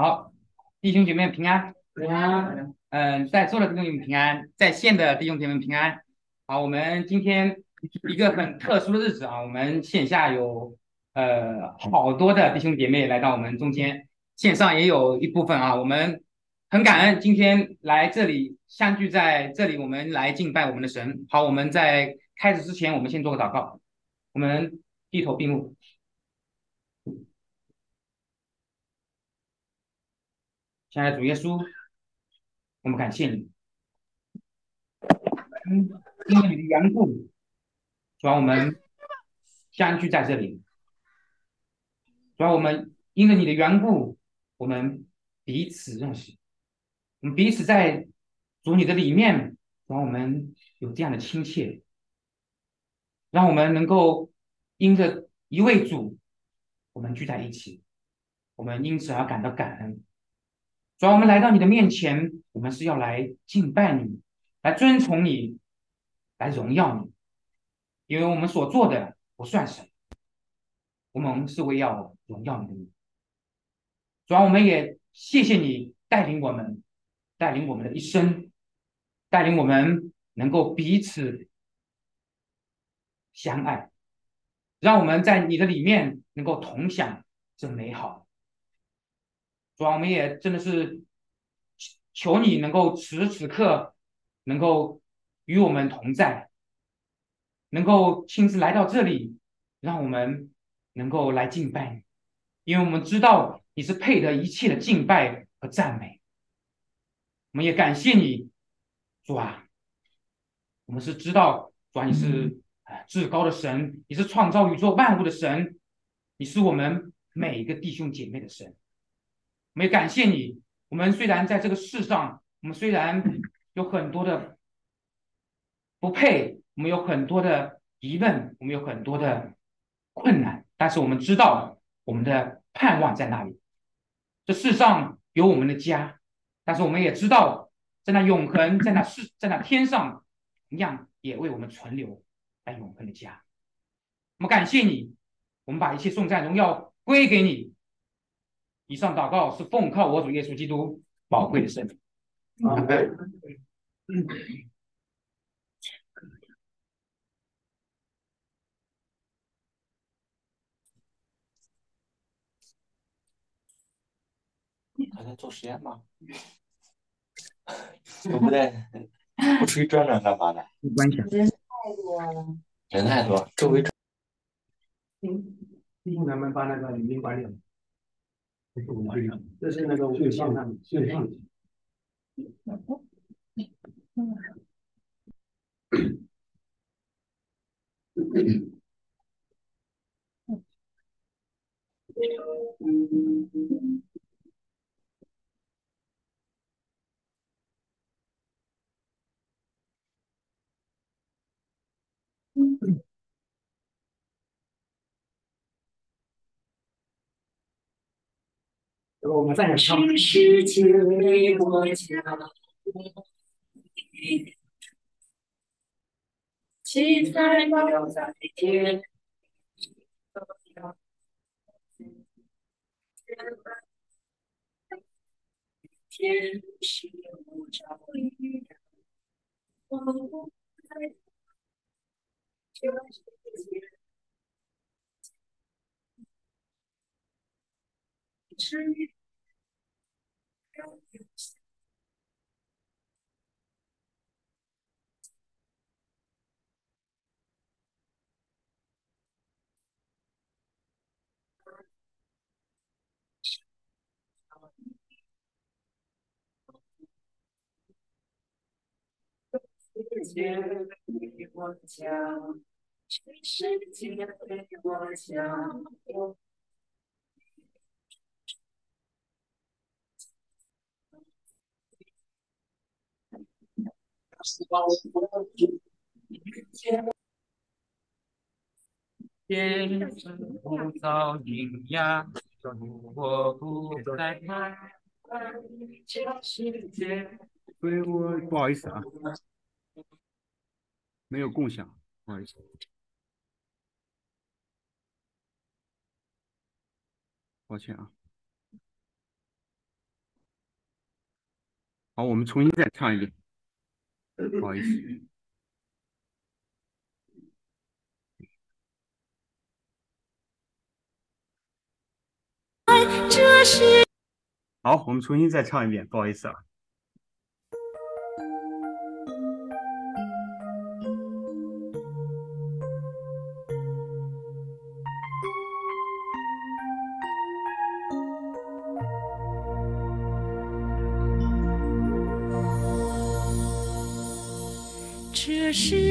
好，弟兄姐妹平安。平安。嗯，在座的弟兄姐妹平安，在线的弟兄姐妹平安。好，我们今天一个很特殊的日子啊，我们线下有呃好多的弟兄姐妹来到我们中间，线上也有一部分啊。我们很感恩今天来这里相聚在这里，我们来敬拜我们的神。好，我们在开始之前，我们先做个祷告，我们低头闭目。亲爱的主耶稣，我们感谢你，因为你的缘故，主要我们相聚在这里。主要我们因为你的缘故，我们彼此认识，我们彼此在主你的里面，让我们有这样的亲切，让我们能够因着一位主，我们聚在一起，我们因此而感到感恩。主要我们来到你的面前，我们是要来敬拜你，来尊崇你，来荣耀你，因为我们所做的不算什么，我们是为要荣耀你的。主要我们也谢谢你带领我们，带领我们的一生，带领我们能够彼此相爱，让我们在你的里面能够同享这美好。主要我们也真的是求你能够此时此刻能够与我们同在，能够亲自来到这里，让我们能够来敬拜你，因为我们知道你是配得一切的敬拜和赞美。我们也感谢你，主啊，我们是知道主啊你是至高的神，你是创造宇宙万物的神，你是我们每一个弟兄姐妹的神。我们也感谢你。我们虽然在这个世上，我们虽然有很多的不配，我们有很多的疑问，我们有很多的困难，但是我们知道我们的盼望在那里。这世上有我们的家，但是我们也知道，在那永恒，在那世，在那天上，同样也为我们存留那永恒的家。我们感谢你，我们把一切颂赞荣耀归给你。以上祷告是奉靠我主耶稣基督宝贵的圣名。还在做实验吗？对不对？不出去转转干嘛呢？关系。人太多了。人太多，周围。嗯，毕竟咱们把那个语音关掉。这是那个线上线上。我们再唱。七彩飘在天，天是无照依然，我在这世界。是。世界对我讲，全世界对我讲。天生不造营养，我不再怕。所以不好意思啊，没有共享，不好意思，抱歉啊。好，我们重新再唱一遍，不好意思。这是好，我们重新再唱一遍，不好意思啊。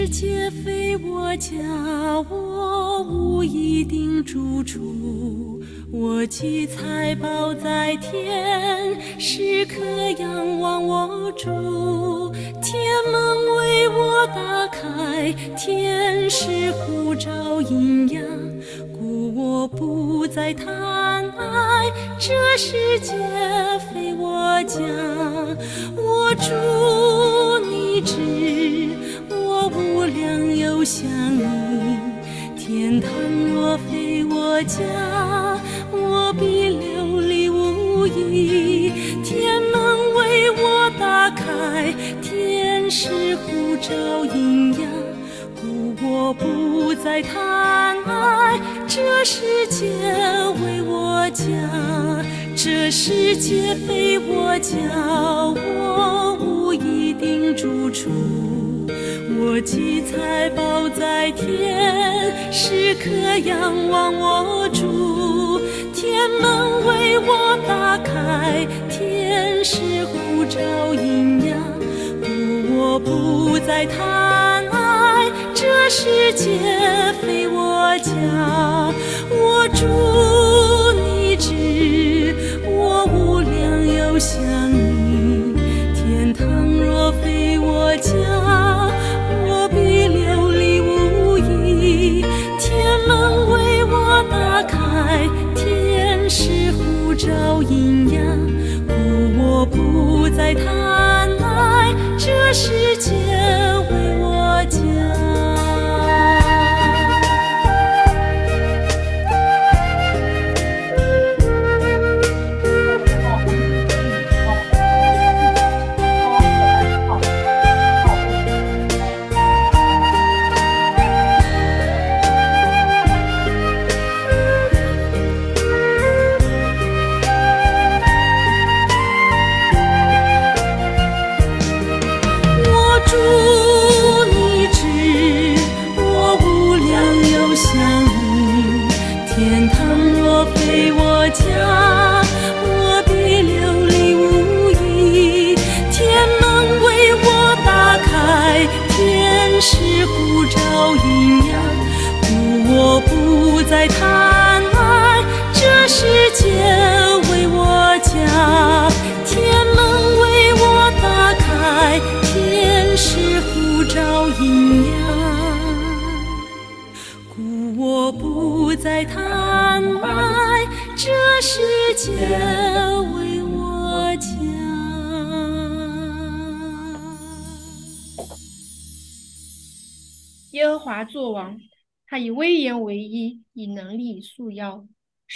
世界非我家，我无一定住处。我寄财宝在天，时刻仰望我主。天门为我打开，天使呼召阴阳，故我不再贪爱。这世界非我家，我主你知。不想你，天堂若非我家，我必流离无依。天门为我打开，天使护照阴阳，故我不再贪爱。这世界为我家，这世界非我家，我无一定住处。我积财宝在天，时刻仰望我主。天门为我打开，天使护照阴阳，故我不再贪爱。这世界非我家，我主照阴阳，故我不再贪爱。这世间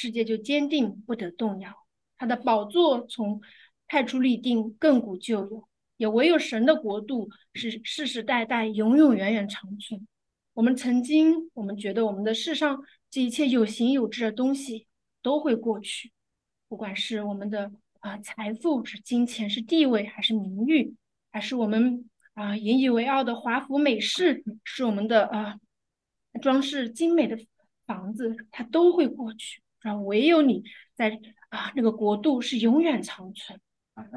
世界就坚定不得动摇。他的宝座从太初立定，亘古就有。也唯有神的国度是世世代代、永永远远长存。我们曾经，我们觉得我们的世上这一切有形有质的东西都会过去，不管是我们的啊、财富、是金钱、是地位，还是名誉，还是我们啊、引以为傲的华服美饰，是我们的啊、装饰精美的房子，它都会过去。然后唯有你在啊那个国度是永远长存。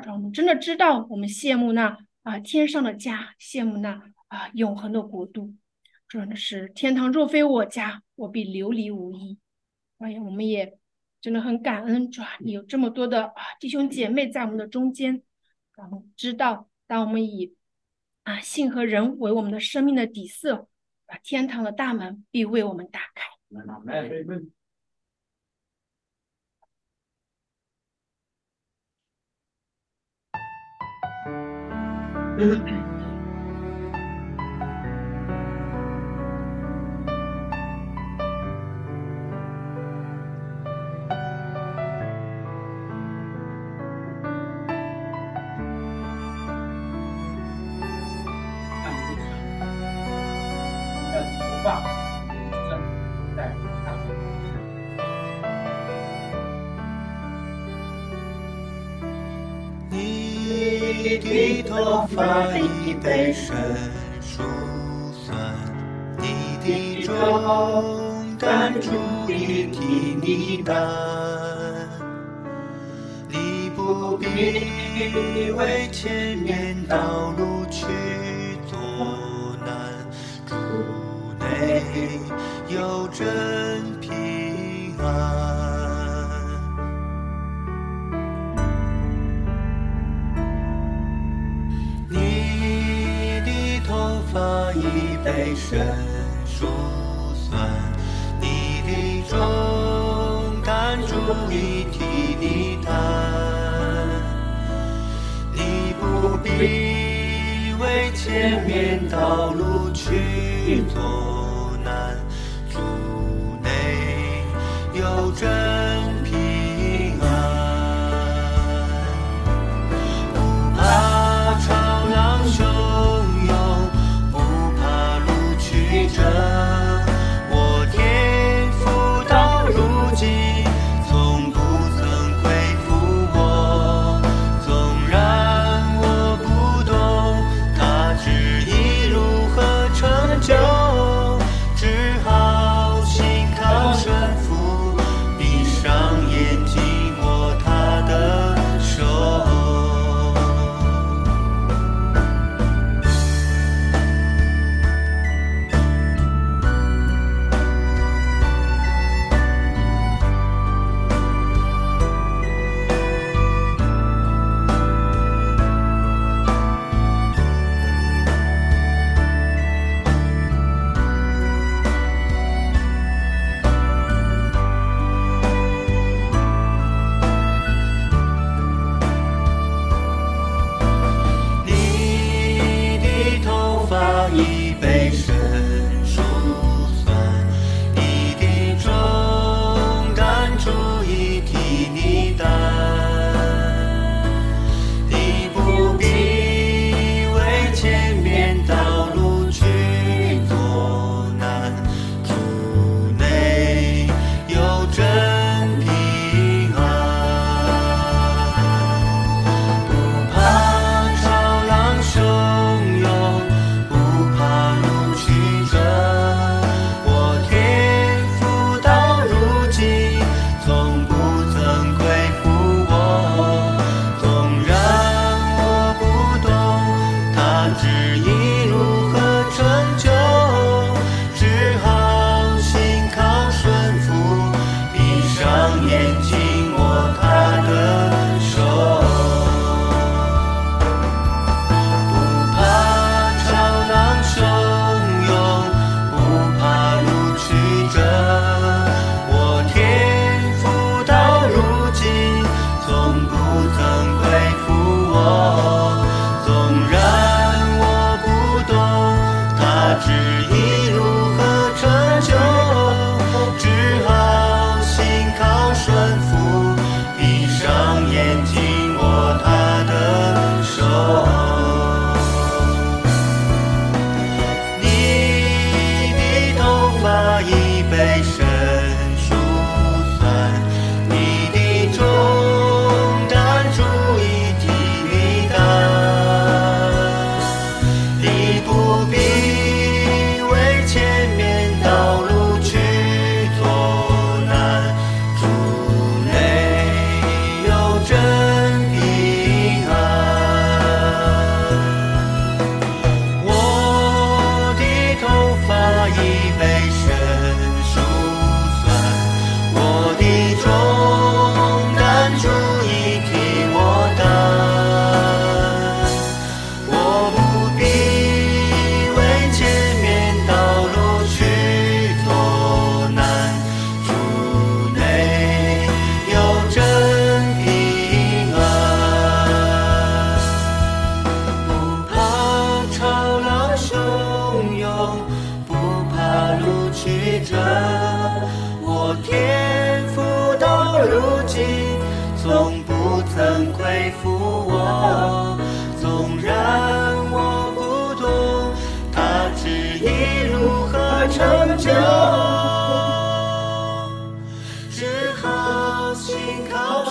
让我们真的知道，我们羡慕那啊天上的家，羡慕那啊永恒的国度。真的是天堂若非我家，我必流离无依。哎呀，我们也真的很感恩，主啊，有这么多的啊弟兄姐妹在我们的中间，让我们知道，当我们以啊信和人为我们的生命的底色，啊天堂的大门必为我们打开。Eu. 发一杯神，数算你的重担，注意替你担。你不必为前面道路去阻难，主内有真平安。背身数算你的重担主义替你担你不必为前面道路去左着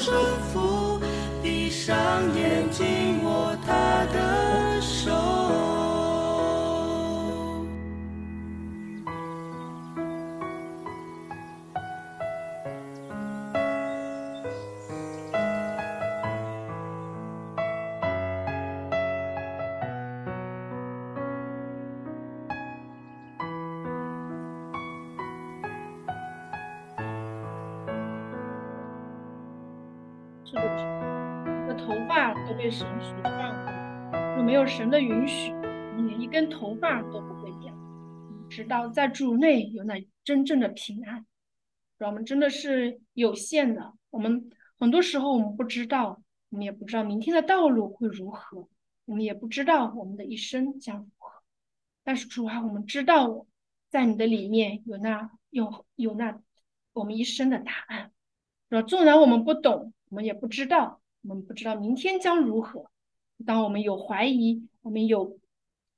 靠顺服，闭上眼睛。神的允许，你连一根头发都不会掉。直到在主内有那真正的平安。我们真的是有限的，我们很多时候我们不知道，我们也不知道明天的道路会如何，我们也不知道我们的一生将如何。但是主啊，我们知道，在你的里面有那有有那我们一生的答案。说纵然我们不懂，我们也不知道，我们不知道明天将如何。当我们有怀疑，我们有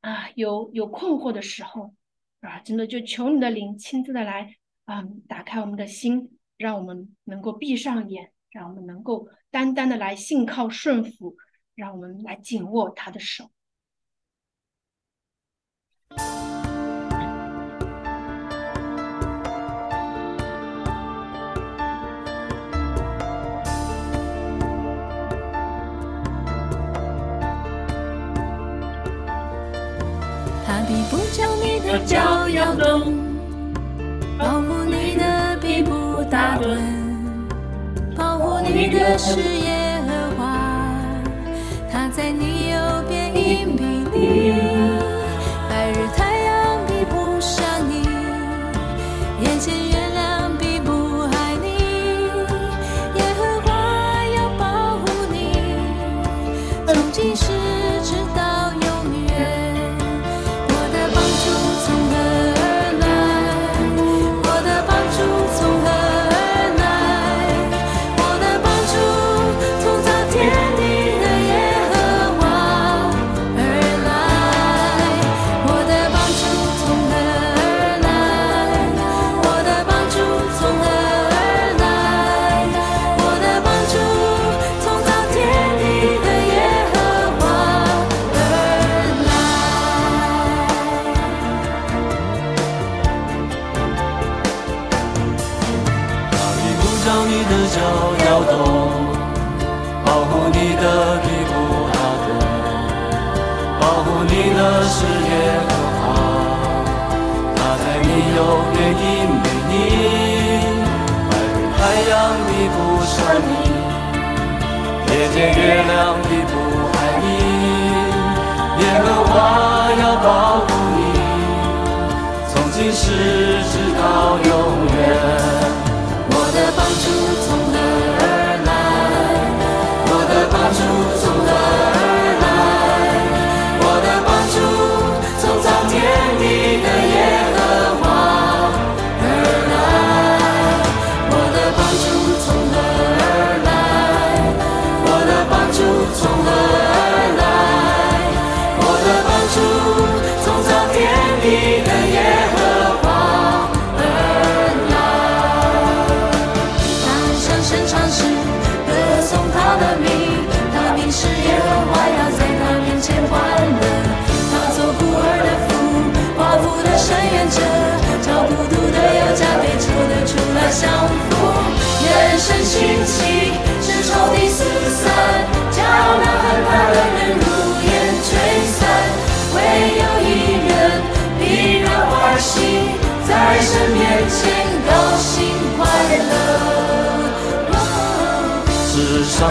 啊有有困惑的时候，啊，真的就求你的灵亲自的来啊，打开我们的心，让我们能够闭上眼，让我们能够单单的来信靠顺服，让我们来紧握他的手。脚摇动，保护你的臂不打盹，保护你的是耶和花，它在你右边隐蔽你，见，月亮必不爱你，耶和华要保护你。从今世直到永远。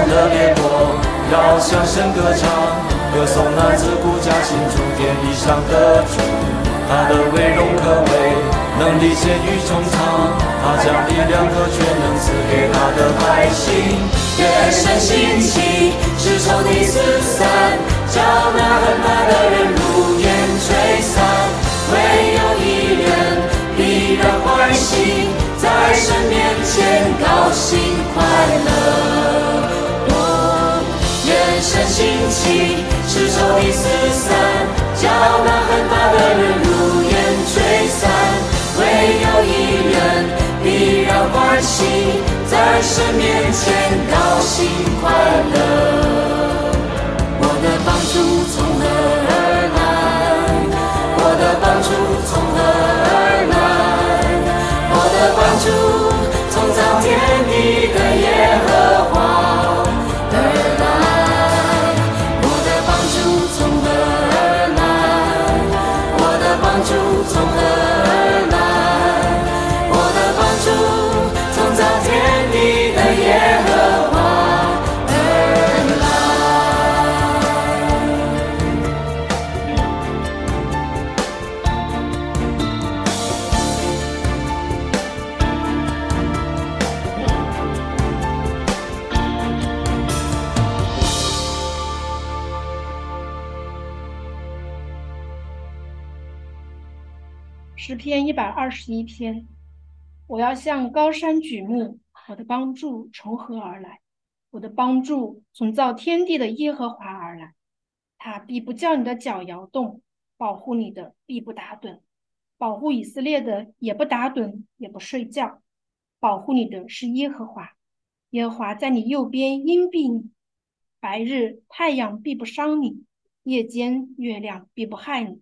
的烈火要向神歌唱，歌颂那自古驾行诸天以上的主，他的威荣可畏，能力显于穹苍，他将力量和全能赐给他的百姓。愿神兴起，使仇敌四散，叫那恨他的人如烟吹散。唯有一人必然欢喜，在神面前高兴快乐。我愿神兴起，时仇敌四散，叫那恨他的人如烟吹散。唯有一人必然欢喜，在神面前高兴快乐。我的帮助从何？十一篇。我要向高山举目，我的帮助从何而来？我的帮助从造天地的耶和华而来。他必不叫你的脚摇动，保护你的必不打盹，保护以色列的也不打盹，也不睡觉。保护你的是耶和华，耶和华在你右边荫庇你。白日太阳必不伤你，夜间月亮必不害你。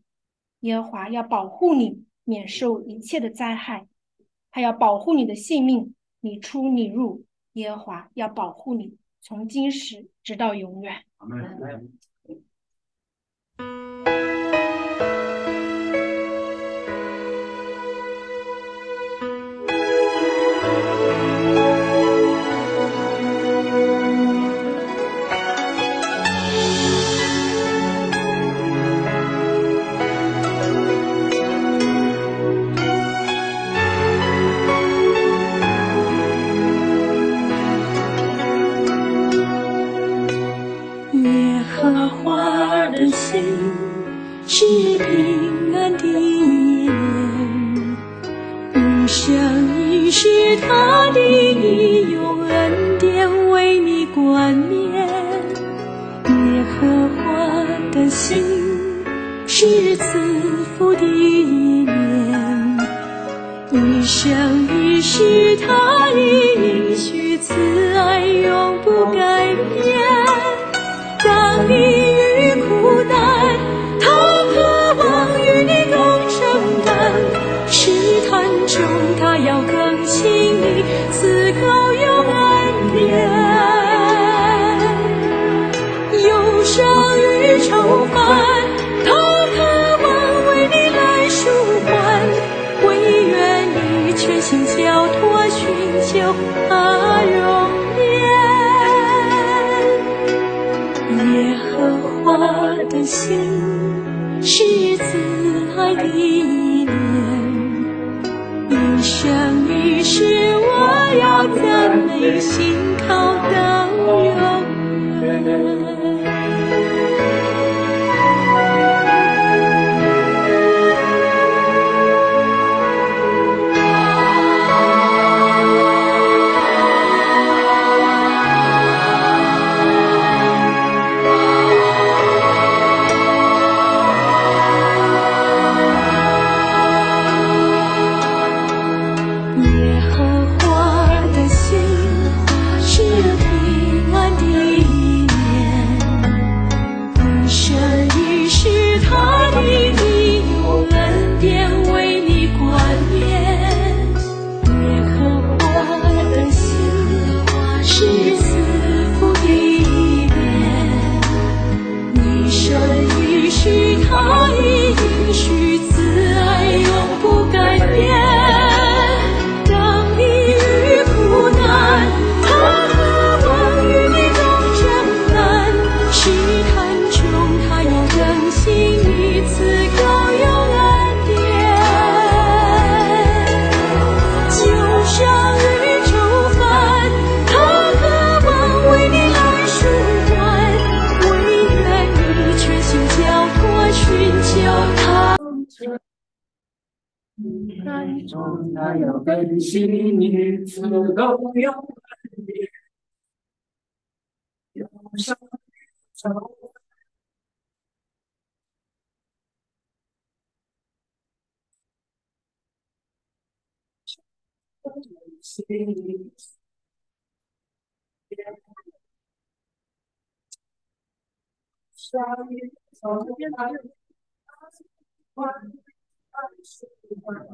耶和华要保护你，免受一切的灾害。他要保护你的性命，你出你入，耶和华要保护你，从今时直到永远。耶是他的义，用恩典为你冠冕。耶和华的心是赐福的念，一生一世他的应许慈爱永不改变。当你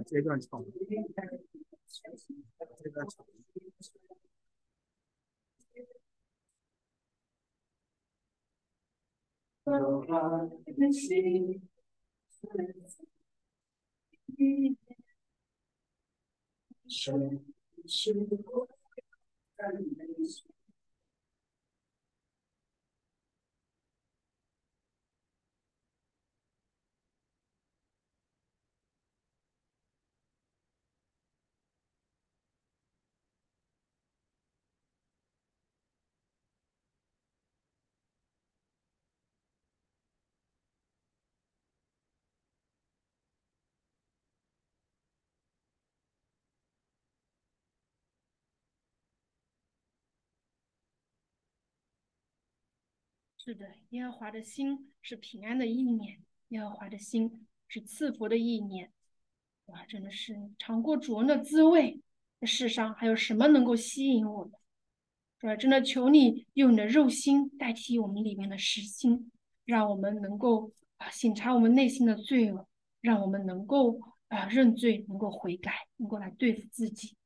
这段唱，这段唱。Thank you. see. 是的，耶和华的心是平安的意念，耶和华的心是赐福的意念。哇，真的是尝过主恩的滋味，这世上还有什么能够吸引我们？是吧？真的求你用你的肉心代替我们里面的实心，让我们能够啊省察我们内心的罪恶，让我们能够啊认罪，能够悔改，能够来对付自己，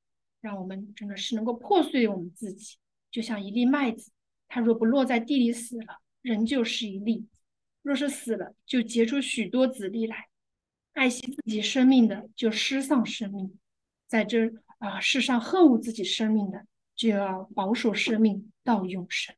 让我们真的是能够破碎我们自己，就像一粒麦子，它若不落在地里死了，仍旧是一粒；若是死了，就结出许多子粒来。爱惜自己生命的，就失丧生命；在这啊世上恨恶自己生命的，就要保守生命到永生。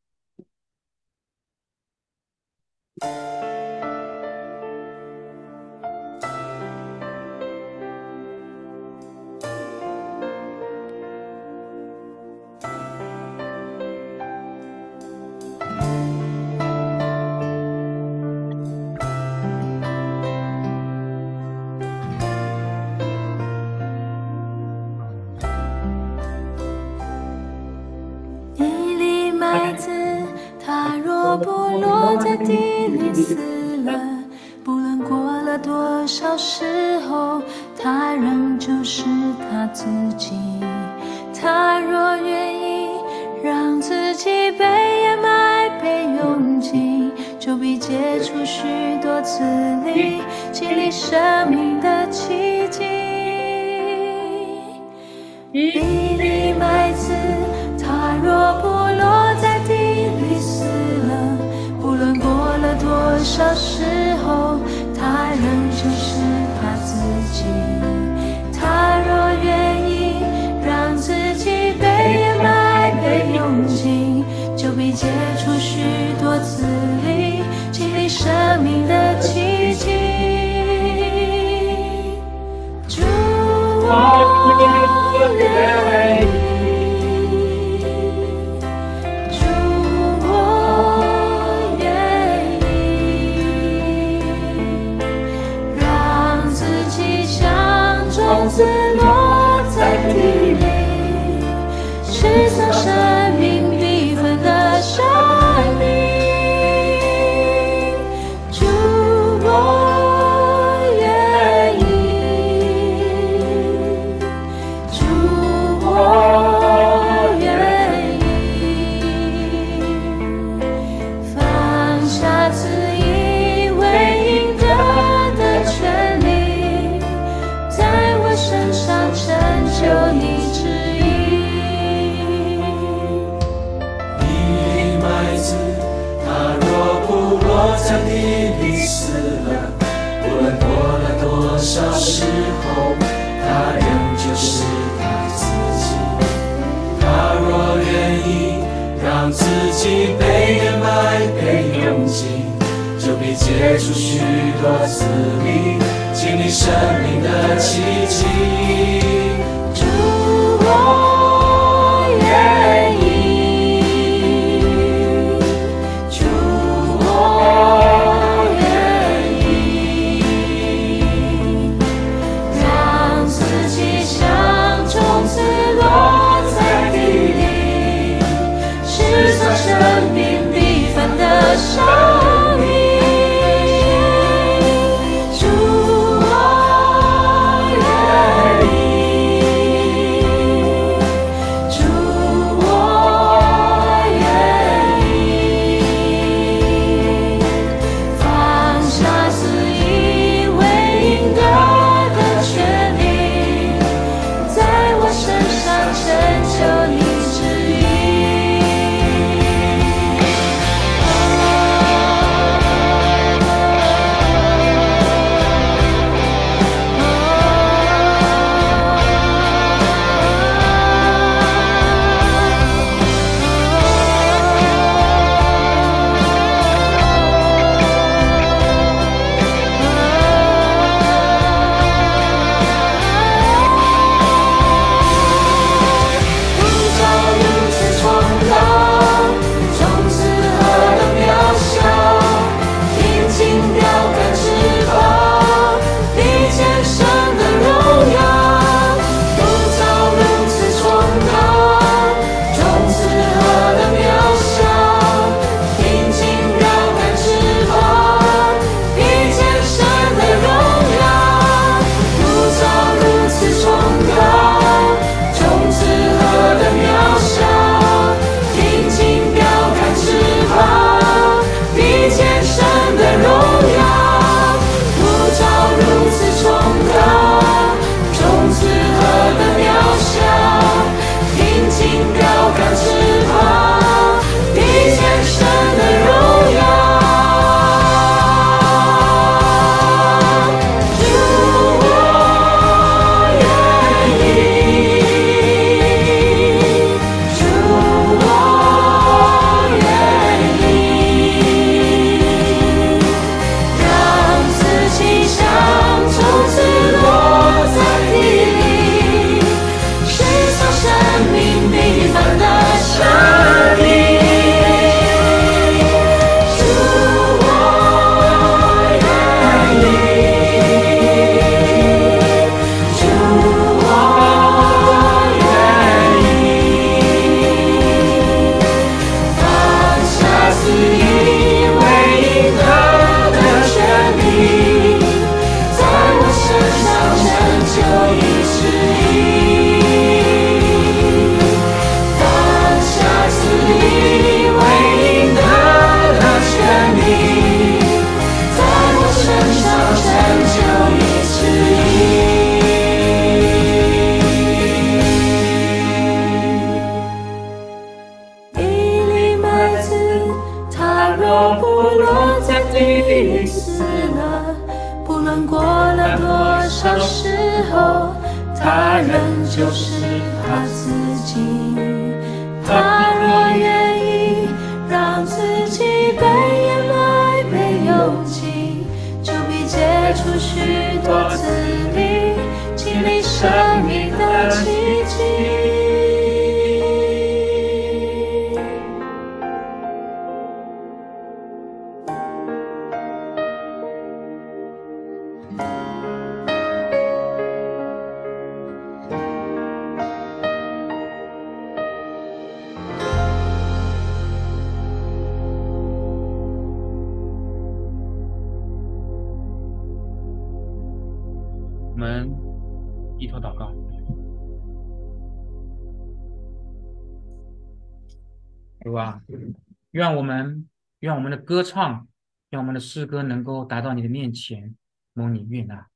歌唱，让我们的诗歌能够达到你的面前，蒙你悦纳。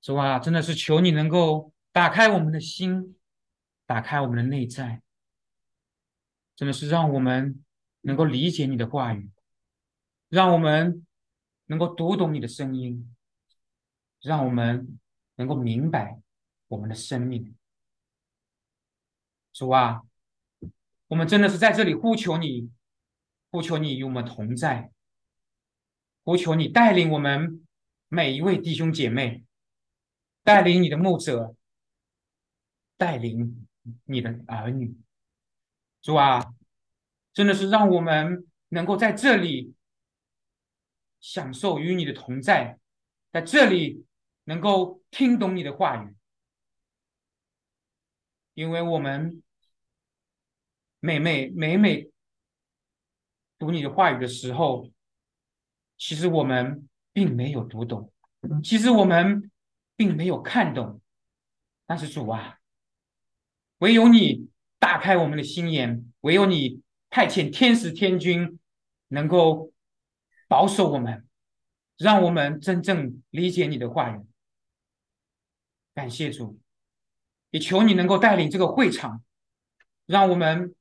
主啊，真的是求你能够打开我们的心，打开我们的内在，真的是让我们能够理解你的话语，让我们能够读懂你的声音。让我们能够明白我们的生命，主啊，我们真的是在这里呼求你，呼求你与我们同在，呼求你带领我们每一位弟兄姐妹，带领你的牧者，带领你的儿女，主啊，真的是让我们能够在这里享受与你的同在，在这里。能够听懂你的话语，因为我们每每每每读你的话语的时候，其实我们并没有读懂，其实我们并没有看懂。但是主啊，唯有你打开我们的心眼，唯有你派遣天使天君，能够保守我们，让我们真正理解你的话语。感谢主，也求你能够带领这个会场，让我们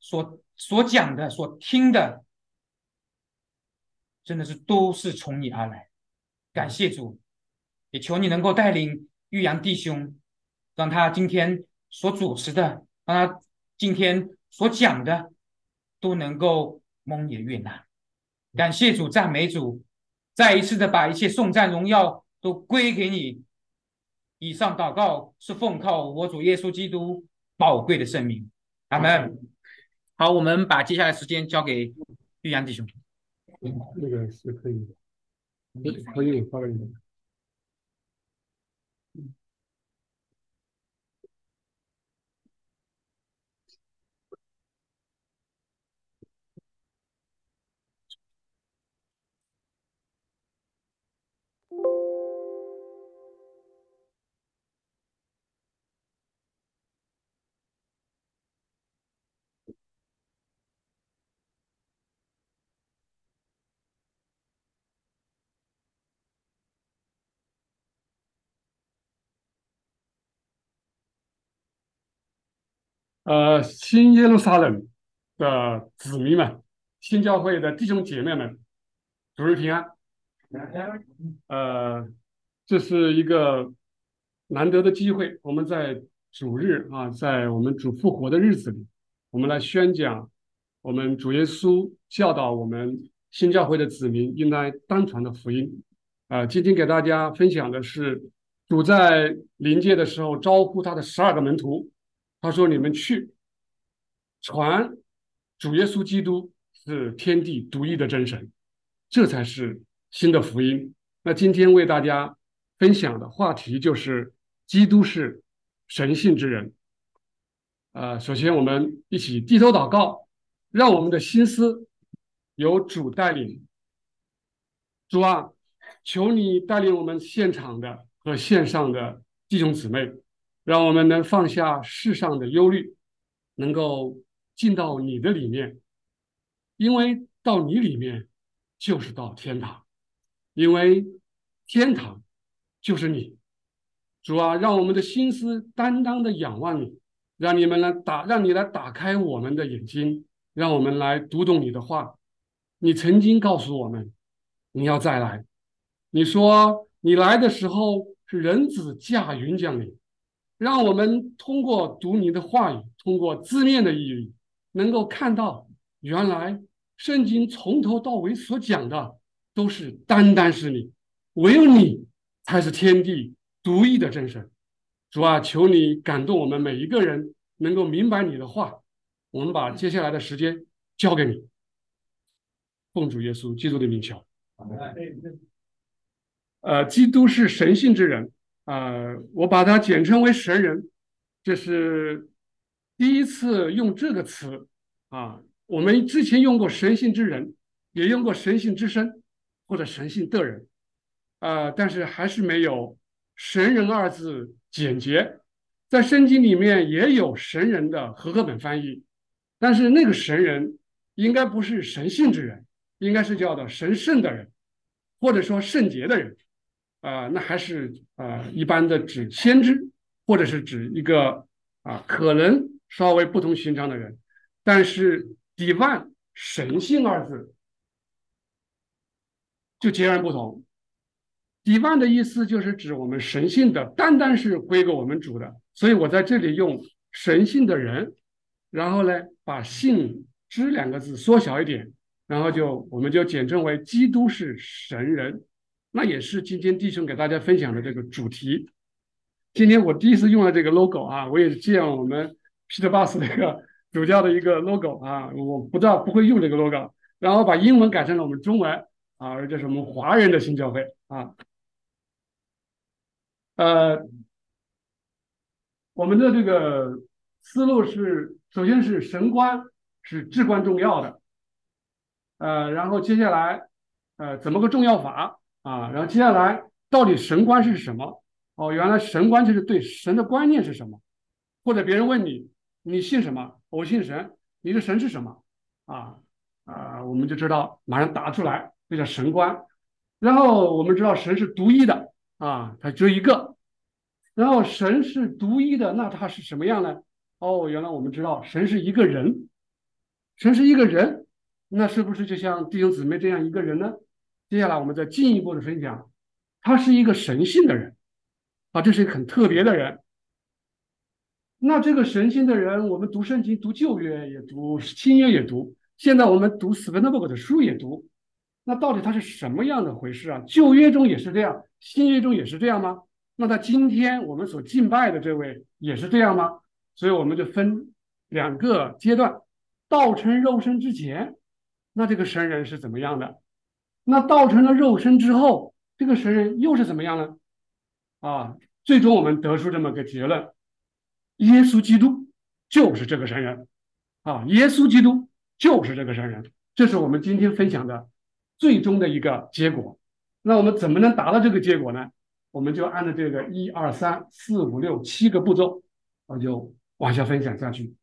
所所讲的、所听的，真的是都是从你而来。感谢主，也求你能够带领玉阳弟兄，让他今天所主持的，让他今天所讲的，都能够蒙你的悦纳。感谢主，赞美主，再一次的把一切颂赞荣耀都归给你。以上祷告是奉靠我主耶稣基督宝贵的圣名，阿门。好，我们把接下来时间交给玉阳弟兄。那个是可以的，可以发给你。呃，新耶路撒冷的子民们，新教会的弟兄姐妹们，主日平安。呃，这是一个难得的机会，我们在主日啊，在我们主复活的日子里，我们来宣讲我们主耶稣教导我们新教会的子民应该单传的福音。啊，今天给大家分享的是主在临界的时候招呼他的十二个门徒。他说：“你们去传主耶稣基督是天地独一的真神，这才是新的福音。”那今天为大家分享的话题就是基督是神性之人。呃，首先我们一起低头祷告，让我们的心思由主带领。主啊，求你带领我们现场的和线上的弟兄姊妹。让我们能放下世上的忧虑，能够进到你的里面，因为到你里面就是到天堂，因为天堂就是你，主啊，让我们的心思担当的仰望你，让你们来打，让你来打开我们的眼睛，让我们来读懂你的话。你曾经告诉我们，你要再来，你说你来的时候是人子驾云降临，让我们通过读你的话语，通过字面的意义，能够看到原来圣经从头到尾所讲的都是单单是你，唯有你才是天地独一的真神。主啊，求你感动我们每一个人，能够明白你的话。我们把接下来的时间交给你，奉主耶稣基督的名求。呃，基督是神性之人，呃，我把它简称为神人，这是第一次用这个词啊。我们之前用过神性之人，也用过神性之身或者神性的人，啊，但是还是没有神人二字简洁。在圣经里面也有神人的和合本翻译，但是那个神人应该不是神性之人，应该是叫做神圣的人，或者说圣洁的人。啊，那还是啊，一般的指先知，或者是指一个啊，可能稍微不同寻常的人。但是 “divine” 神性二字就截然不同。“divine” 的意思就是指我们神性的，单单是归给我们主的。所以我在这里用神性的人，然后呢，把“性之”两个字缩小一点，然后就我们就简称为基督是神人。那也是今天弟兄给大家分享的这个主题。今天我第一次用了这个 logo 啊，我也是借用我们 Peter Bus 那个主教的一个 logo 啊，我不知道不会用这个 logo，然后把英文改成了我们中文啊，而这是我们华人的新教会啊。呃，我们的这个思路是，首先是神观是至关重要的，呃，然后接下来呃怎么个重要法？啊，然后接下来到底神观是什么？哦，原来神观就是对神的观念是什么？或者别人问你，你信什么？我信神。你的神是什么？啊啊，我们就知道，马上答出来，这叫神观。然后我们知道神是独一的啊，他只有一个。然后神是独一的，那他是什么样呢？哦，原来我们知道神是一个人，神是一个人，那是不是就像弟兄姊妹这样一个人呢？接下来我们再进一步的分享，他是一个神性的人，啊，这是一个很特别的人。那这个神性的人，我们读圣经、读旧约也读，新约也读，现在我们读斯芬德伯格的书也读。那到底他是什么样的回事啊？旧约中也是这样，新约中也是这样吗？那他今天我们所敬拜的这位也是这样吗？所以我们就分两个阶段，道成肉身之前，那这个神人是怎么样的？那道成了肉身之后，这个神人又是怎么样呢？啊，最终我们得出这么个结论：耶稣基督就是这个神人，啊，耶稣基督就是这个神人。这是我们今天分享的最终的一个结果。那我们怎么能达到这个结果呢？我们就按照这个一二三四五六七个步骤，我就往下分享下去。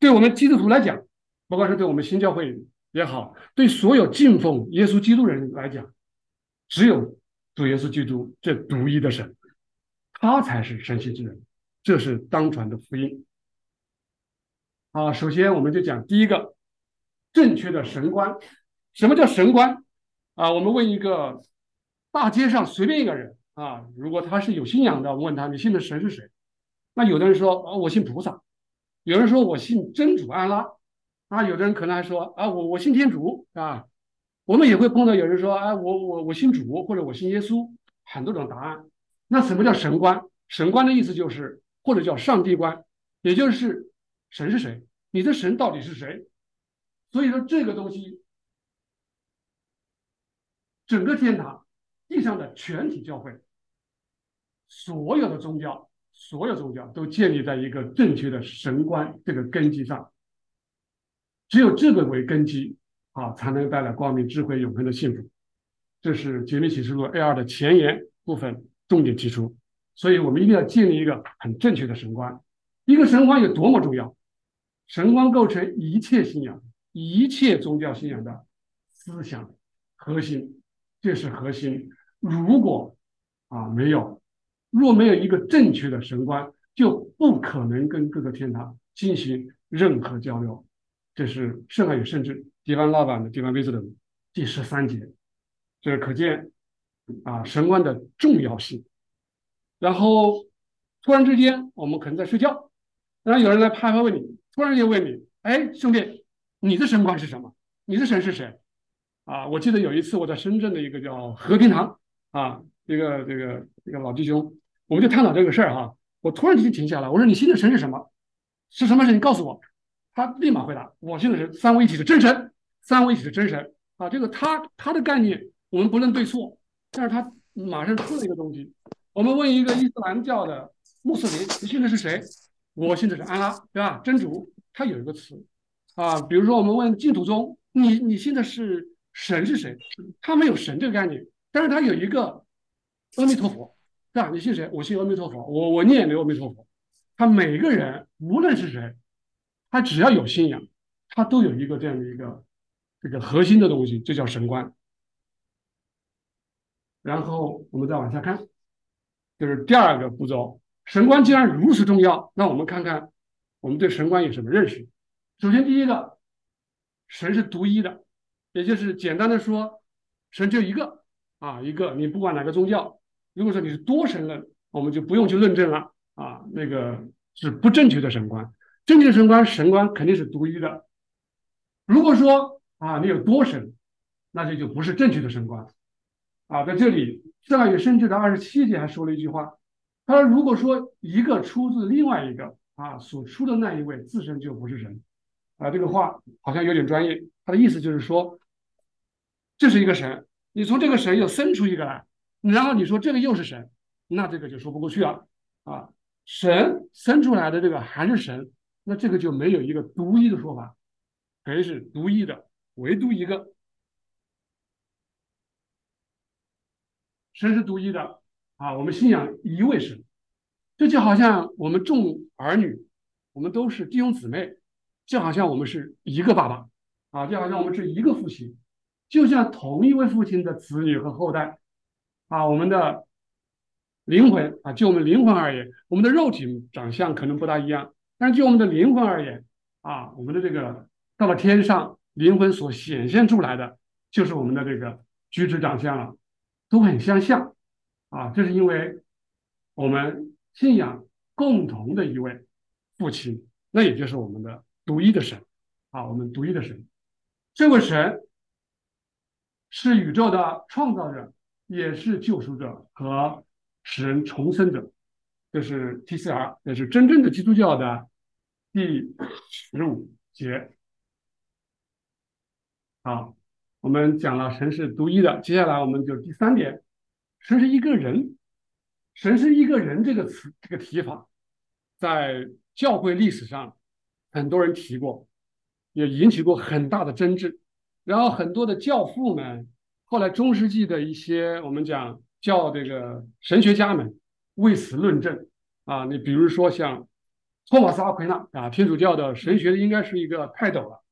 对我们基督徒来讲，不管是对我们新教会。也好，对所有敬奉耶稣基督人来讲，只有主耶稣基督这独一的神，他才是神性之人，这是当传的福音。好，首先我们就讲第一个正确的神观。什么叫神观？啊，我们问一个大街上随便一个人啊，如果他是有信仰的，我问他你信的神是谁？那有的人说啊，我信菩萨；有人说我信真主安拉。啊，有的人可能还说啊，我我信天主啊，我们也会碰到有人说，啊，我我我信主或者我信耶稣，很多种答案。那什么叫神观？神观的意思就是，或者叫上帝观，也就是神是谁，你的神到底是谁？所以说这个东西，整个天堂地上的全体教会，所有的宗教，所有宗教都建立在一个正确的神观这个根基上。只有这个为根基啊，才能带来光明、智慧、永恒的幸福。这是《绝密启示录》A 二的前言部分重点提出。所以我们一定要建立一个很正确的神观。一个神观有多么重要？神观构成一切信仰、一切宗教信仰的思想核心，这是核心。如果啊没有，若没有一个正确的神观，就不可能跟各个天堂进行任何交流。这是圣海与圣智，地方老板的地方位置的第十三节，这可见啊神官的重要性。然后突然之间，我们可能在睡觉，然后有人来拍拍问你，突然间问你，哎，兄弟，你的神官是什么？你的神是谁？啊，我记得有一次我在深圳的一个叫和平堂啊，一个这个一个老弟兄，我们就探讨这个事儿哈。我突然之间停下来，我说你信的神是什么？是什么神？你告诉我。他立马回答：我信的是三位一体的真神，三位一体的真神啊。这个他他的概念我们不论对错，但是他马上出了一个东西。我们问一个伊斯兰教的穆斯林，你信的是谁？我信的是安拉，对吧？真主，他有一个词啊。比如说我们问净土宗，你你信的是神是谁？他没有神这个概念，但是他有一个阿弥陀佛，对吧？你信谁？我信阿弥陀佛，我我念阿弥陀佛。他每个人无论是谁。他只要有信仰，他都有一个这样的一个这个核心的东西，就叫神观。然后我们再往下看，就是第二个步骤，神观既然如此重要，那我们看看我们对神观有什么认识。首先，第一个，神是独一的，也就是简单的说，神就一个啊，一个。你不管哪个宗教，如果说你是多神论，我们就不用去论证了啊，那个是不正确的神观。正确的神观，神观肯定是独一的。如果说啊，你有多神，那这就不是正确的神观。啊，在这里，圣爱与生智的二十七节还说了一句话，他说：“如果说一个出自另外一个啊，所出的那一位自身就不是神。”啊，这个话好像有点专业。他的意思就是说，这是一个神，你从这个神又生出一个来，然后你说这个又是神，那这个就说不过去了。啊，神生出来的这个还是神。那这个就没有一个独一的说法，谁是独一的，唯独一个神是独一的啊！我们信仰一位神，这就好像我们众儿女，我们都是弟兄姊妹，就好像我们是一个爸爸啊，就好像我们是一个父亲，就像同一位父亲的子女和后代啊，我们的灵魂啊，就我们灵魂而言，我们的肉体长相可能不大一样。但是就我们的灵魂而言，啊，我们的这个到了天上，灵魂所显现出来的，就是我们的这个举止长相了，都很相像，啊，这是因为我们信仰共同的一位父亲，那也就是我们的独一的神，啊，我们独一的神，这位神是宇宙的创造者，也是救赎者和使人重生者。这是 TCR，这是真正的基督教的第十五节。好，我们讲了神是独一的，接下来我们就第三点，神是一个人。神是一个人这个词，这个提法，在教会历史上很多人提过，也引起过很大的争执。然后很多的教父们，后来中世纪的一些我们讲叫这个神学家们。为此论证啊，你比如说像托马斯阿奎那啊，天主教的神学应该是一个泰斗了。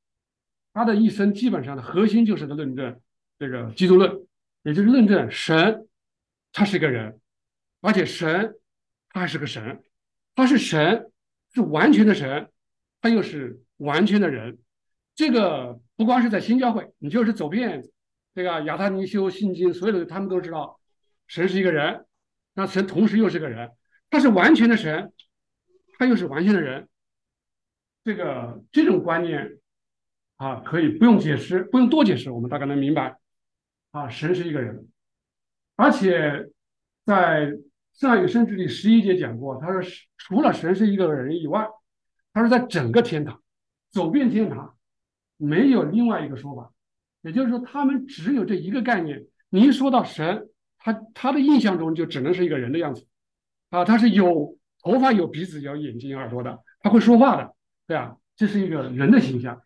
他的一生基本上的核心就是在论证这个基督论，也就是论证神他是一个人，而且神他还是个神，他是神是完全的神，他又是完全的人。这个不光是在新教会，你就是走遍这个亚他尼修信经，所有的他们都知道神是一个人。那神同时又是个人，他是完全的神，他又是完全的人。这个这种观念啊，可以不用解释，不用多解释，我们大概能明白。啊，神是一个人，而且在《上与圣旨》里十一节讲过，他说除了神是一个人以外，他说在整个天堂走遍天堂，没有另外一个说法。也就是说，他们只有这一个概念。你一说到神。他他的印象中就只能是一个人的样子，啊，他是有头发、有鼻子、有眼睛、有耳朵的，他会说话的，对啊，这是一个人的形象，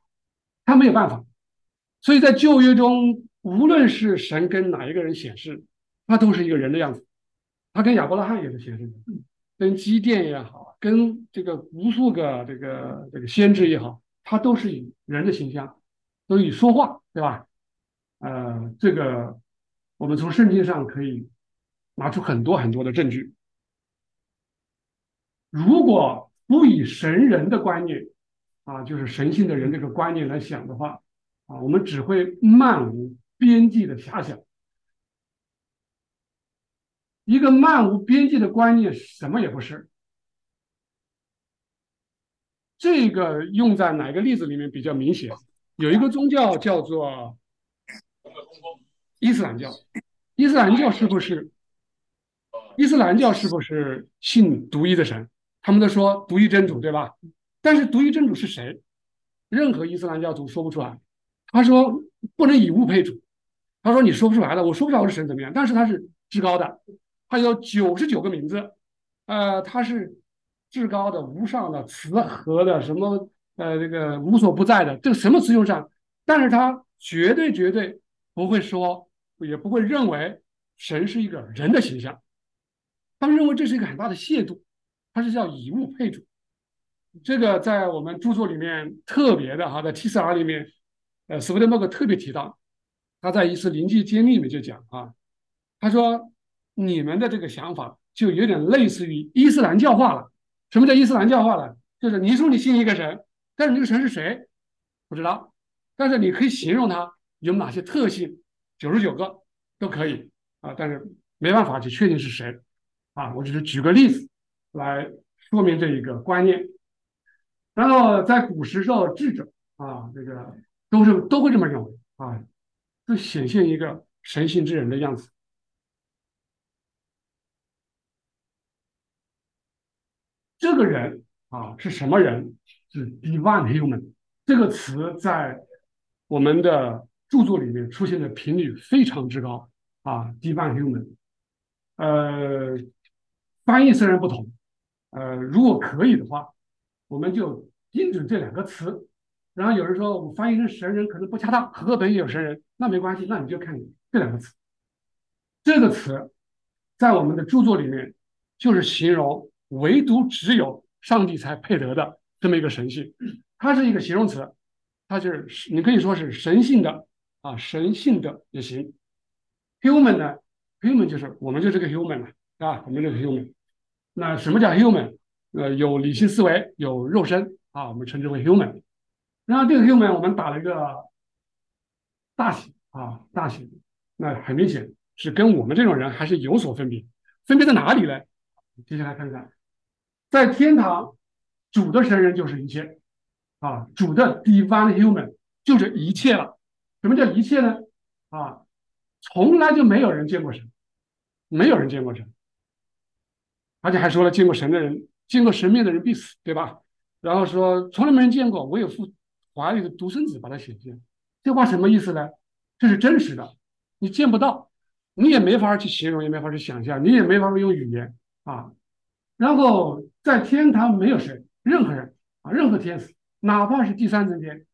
他没有办法，所以在旧约中，无论是神跟哪一个人显示，他都是一个人的样子，他跟亚伯拉罕也是显示的，跟基甸也好，跟这个无数个这个这个先知也好，他都是以人的形象，都以说话，对吧？呃，这个。我们从圣经上可以拿出很多很多的证据。如果不以神人的观念啊，就是神性的人这个观念来想的话啊，我们只会漫无边际的遐想。一个漫无边际的观念，什么也不是。这个用在哪个例子里面比较明显？有一个宗教叫做伊斯兰教，伊斯兰教是不是？伊斯兰教是不是信独一的神？他们都说独一真主，对吧？但是独一真主是谁？任何伊斯兰教徒说不出来。他说不能以物配主，他说你说不出来了，我说不出来我是神怎么样？但是他是至高的，他有九十九个名字，呃，他是至高的、无上的、慈和的，什么呃这个无所不在的，这个什么词用上？但是他绝对绝对不会说，也不会认为神是一个人的形象。他们认为这是一个很大的亵渎，他是叫以物配主。这个在我们著作里面特别的哈，在 T4R 里面，呃，斯威登伯格特别提到，他在一次灵际经历里面就讲啊，他说你们的这个想法就有点类似于伊斯兰教化了。什么叫伊斯兰教化了？就是你说你信一个神，但是这个神是谁不知道，但是你可以形容他有哪些特性，九十九个都可以啊，但是没办法去确定是谁。啊，我只是举个例子来说明这一个观念。然后在古时候，智者啊，这个都是都会这么认为啊，就显现一个神性之人的样子。这个人啊是什么人？是 divine human 这个词在我们的著作里面出现的频率非常之高啊，divine human，呃。翻译虽然不同，呃，如果可以的话，我们就精准这两个词。然后有人说我翻译成神人可能不恰当，和合本也有神人，那没关系，那你就看这两个词。这个词在我们的著作里面就是形容唯独只有上帝才配得的这么一个神性，它是一个形容词，它就是你可以说是神性的啊，神性的也行。human 呢，human 就是我们就是个 human 了啊，我们就是 human。那什么叫 human？呃，有理性思维，有肉身啊，我们称之为 human。然后这个 human 我们打了一个大写啊，大写。那很明显是跟我们这种人还是有所分别。分别在哪里呢？接下来看看，在天堂，主的神人就是一切啊，主的 divine human 就是一切了。什么叫一切呢？啊，从来就没有人见过神，没有人见过神。而且还说了，见过神的人，见过神面的人必死，对吧？然后说从来没人见过，唯有父怀里的独生子把它显现。这话什么意思呢？这是真实的，你见不到，你也没法去形容，也没法去想象，你也没法用语言啊。然后在天堂没有谁，任何人啊，任何天使，哪怕是第三层天，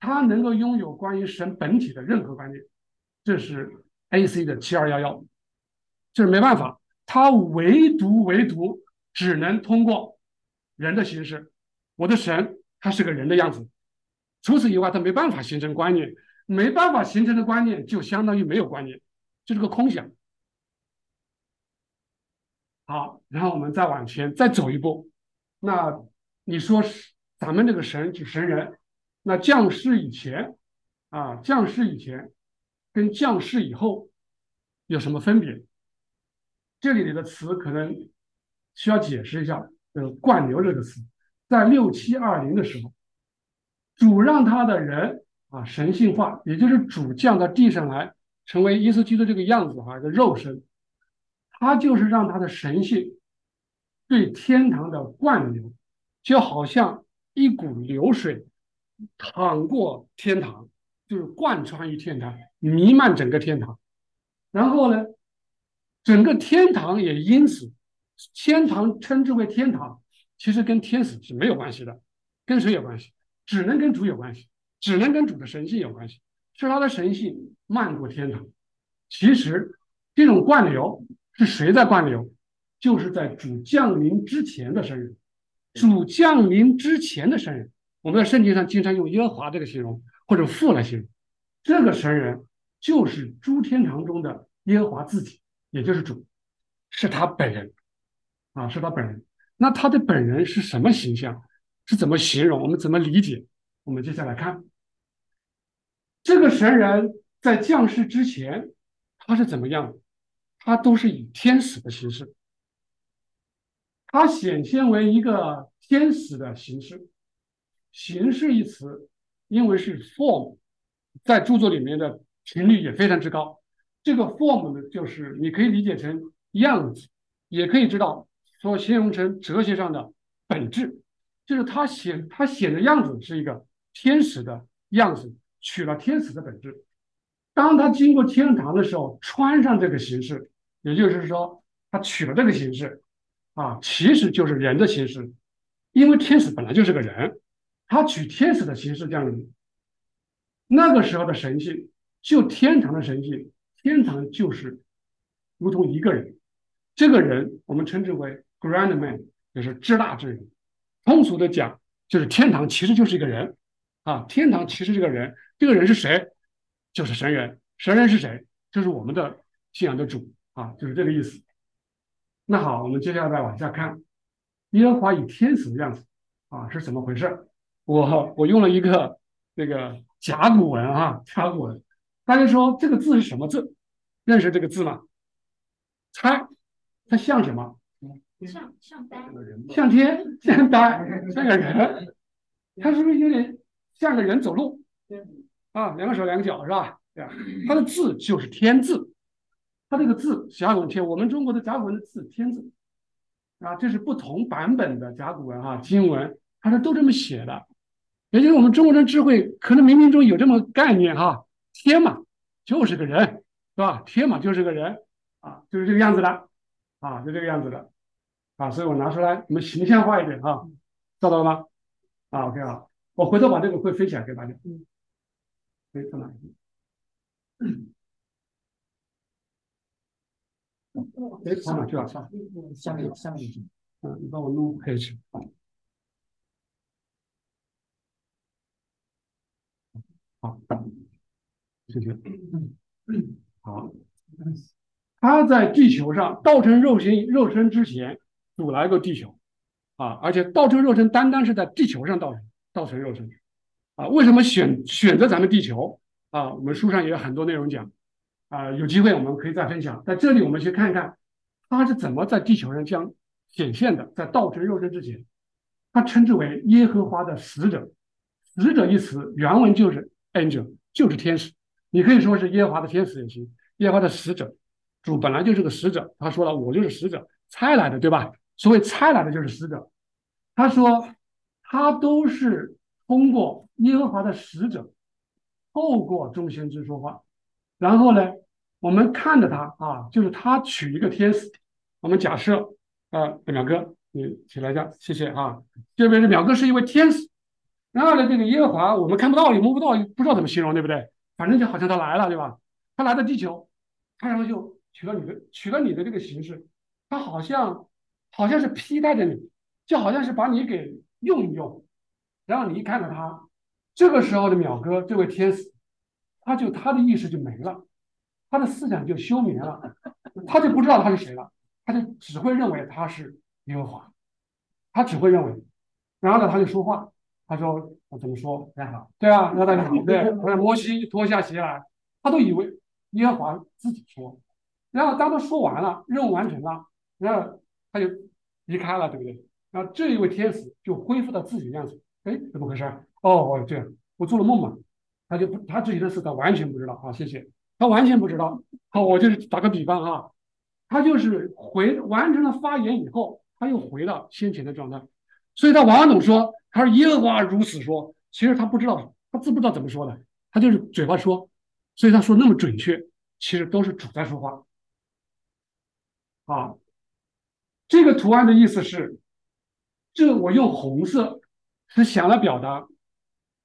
他能够拥有关于神本体的任何观念。这是 A.C. 的七二幺幺，就是没办法。他唯独唯独只能通过人的形式，我的神他是个人的样子，除此以外他没办法形成观念，没办法形成的观念就相当于没有观念，就是个空想。好，然后我们再往前再走一步，那你说是咱们这个神是神人，那降世以前啊，降世以前跟降世以后有什么分别？这里的词可能需要解释一下。呃，灌流这个词，在六七二零的时候，主让他的人啊神性化，也就是主降到地上来，成为耶稣基督这个样子哈，一个肉身，他就是让他的神性对天堂的灌流，就好像一股流水淌过天堂，就是贯穿于天堂，弥漫整个天堂，然后呢？整个天堂也因此，天堂称之为天堂，其实跟天使是没有关系的，跟谁有关系？只能跟主有关系，只能跟主的神性有关系，是他的神性漫过天堂。其实这种灌流是谁在灌流？就是在主降临之前的神人，主降临之前的神人。我们在圣经上经常用耶和华这个形容，或者父来形容，这个神人就是诸天堂中的耶和华自己。也就是主，是他本人，啊，是他本人。那他的本人是什么形象？是怎么形容？我们怎么理解？我们接下来看，这个神人在降世之前，他是怎么样？他都是以天使的形式，他显现为一个天使的形式。形式一词，因为是 form，在著作里面的频率也非常之高。这个 form 呢，就是你可以理解成样子，也可以知道说形容成哲学上的本质，就是他显他显的样子是一个天使的样子，取了天使的本质。当他经过天堂的时候，穿上这个形式，也就是说，他取了这个形式，啊，其实就是人的形式，因为天使本来就是个人。他取天使的形式降临，那个时候的神性，就天堂的神性，天堂就是如同一个人，这个人我们称之为 grand man，就是至大之人。通俗的讲，就是天堂其实就是一个人啊，天堂其实这个人，这个人是谁？就是神人。神人是谁？就是我们的信仰的主啊，就是这个意思。那好，我们接下来往下看，耶和华以天使的样子啊，是怎么回事？我我用了一个那个甲骨文啊，甲骨文，大家说这个字是什么字？认识这个字吗？猜，它像什么？像像呆，像天，像呆，像个人。它是不是有点像个人走路？啊，两个手两个脚是吧？对吧？它的字就是天字，它这个字甲骨天，我们中国的甲骨文的字天字啊，这是不同版本的甲骨文哈，经文它是都这么写的。也就是我们中国人智慧，可能冥冥中有这么概念哈，天嘛就是个人，是吧？天嘛就是个人啊，就是这个样子的啊，就这个样子的啊，所以我拿出来，我们形象化一点啊，找到了吗？啊，OK 啊，我回头把这个会分享给大家。嗯，可以看到。哎，跑哪去了？下面下面嗯，你帮我弄黑去。好，谢谢。好，他在地球上道成肉身肉身之前，主来过地球啊，而且道成肉身单单是在地球上道成道成肉身啊。为什么选选择咱们地球啊？我们书上也有很多内容讲啊，有机会我们可以再分享。在这里，我们去看看他是怎么在地球上将显现的。在道成肉身之前，他称之为耶和华的使者。使者一词原文就是。angel 就是天使，你可以说是耶和华的天使也行，耶和华的使者，主本来就是个使者。他说了，我就是使者，差来的，对吧？所谓差来的就是使者。他说，他都是通过耶和华的使者，透过众先知说话。然后呢，我们看着他啊，就是他取一个天使。我们假设，呃，淼哥，你起来一下，谢谢啊。这边是淼哥是一位天使。然后呢，这个耶和华我们看不到，也摸不到，不知道怎么形容，对不对？反正就好像他来了，对吧？他来到地球，他然后就取了你的，取了你的这个形式，他好像好像是披戴着你，就好像是把你给用一用。然后你一看到他，这个时候的淼哥这位天使，他就他的意识就没了，他的思想就休眠了，他就不知道他是谁了，他就只会认为他是耶和华，他只会认为，然后呢，他就说话。他说：“我怎么说？大家好，对啊，那大家好，对。我让摩西脱下鞋来，他都以为耶和华自己说。然后当他说完了，任务完成了，然后他就离开了，对不对？然后这一位天使就恢复到自己的样子。哎，怎么回事？哦，这样，我做了梦嘛？他就不，他自己的事他完全不知道。好，谢谢。他完全不知道。好，我就是打个比方啊，他就是回完成了发言以后，他又回到先前的状态。所以他往往总说。”他说：“耶和华如此说。”其实他不知道，他自不知道怎么说的，他就是嘴巴说，所以他说那么准确，其实都是主在说话。啊，这个图案的意思是，这我用红色是想来表达，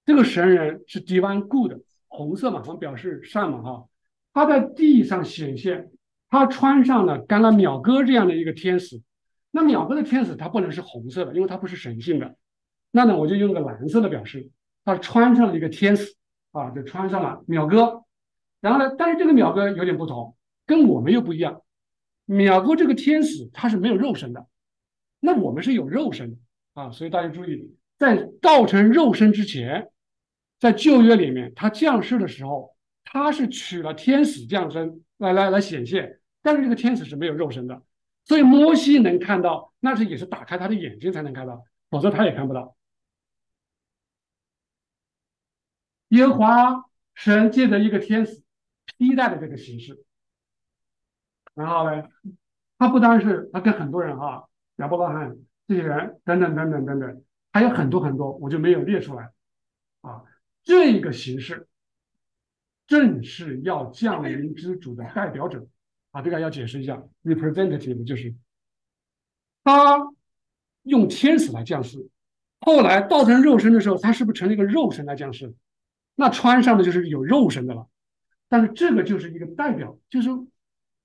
这个神人是 divine good，红色嘛，我表示善嘛，哈。他在地上显现，他穿上了刚刚淼哥这样的一个天使。那淼哥的天使他不能是红色的，因为他不是神性的。那呢，我就用个蓝色的表示，他穿上了一个天使啊，就穿上了淼哥。然后呢，但是这个淼哥有点不同，跟我们又不一样。淼哥这个天使他是没有肉身的，那我们是有肉身的啊。所以大家注意，在道成肉身之前，在旧约里面，他降世的时候，他是取了天使降生来来来显现。但是这个天使是没有肉身的，所以摩西能看到，那是也是打开他的眼睛才能看到，否则他也看不到。耶和华神借着一个天使披戴的这个形式，然后呢，他不单是他跟很多人啊，亚伯拉罕这些人等等等等等等，还有很多很多，我就没有列出来啊。这个形式正是要降临之主的代表者啊，这个要解释一下，representative 就是他用天使来降世，后来道成肉身的时候，他是不是成了一个肉身来降世？那穿上的就是有肉身的了。但是这个就是一个代表，就是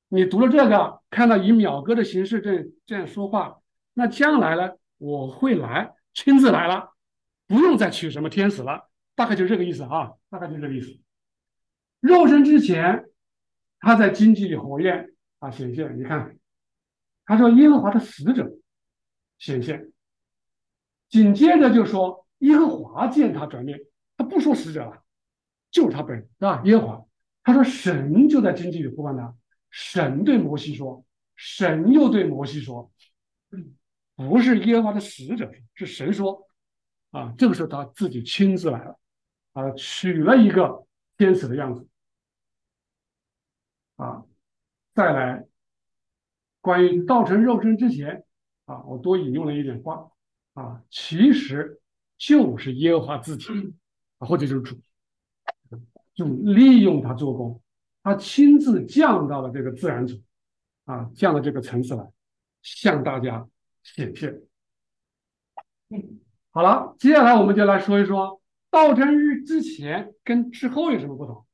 你读了这个，看到以秒哥的形式这这样说话，那将来呢，我会来，亲自来了，不用再取什么天使了。大概就这个意思啊，大概就这个意思。肉身之前，他在荆棘里火焰啊显现。你看，他说耶和华的使者显现，紧接着就说耶和华见他转面，他不说使者了，就是他本人，是吧？耶和华，他说神就在荆棘里呼唤他，神对摩西说，神又对摩西说，不是耶和华的使者，是神说，啊，这个时候他自己亲自来了。啊，取了一个天使的样子，啊，再来关于道成肉身之前，啊，我多引用了一点话，啊，其实就是耶和华自己，啊，或者就是主，就利用他做工，他亲自降到了这个自然组，啊，降到这个层次来，向大家显现。嗯好了，接下来我们就来说一说。道成日之前跟之后有什么不同？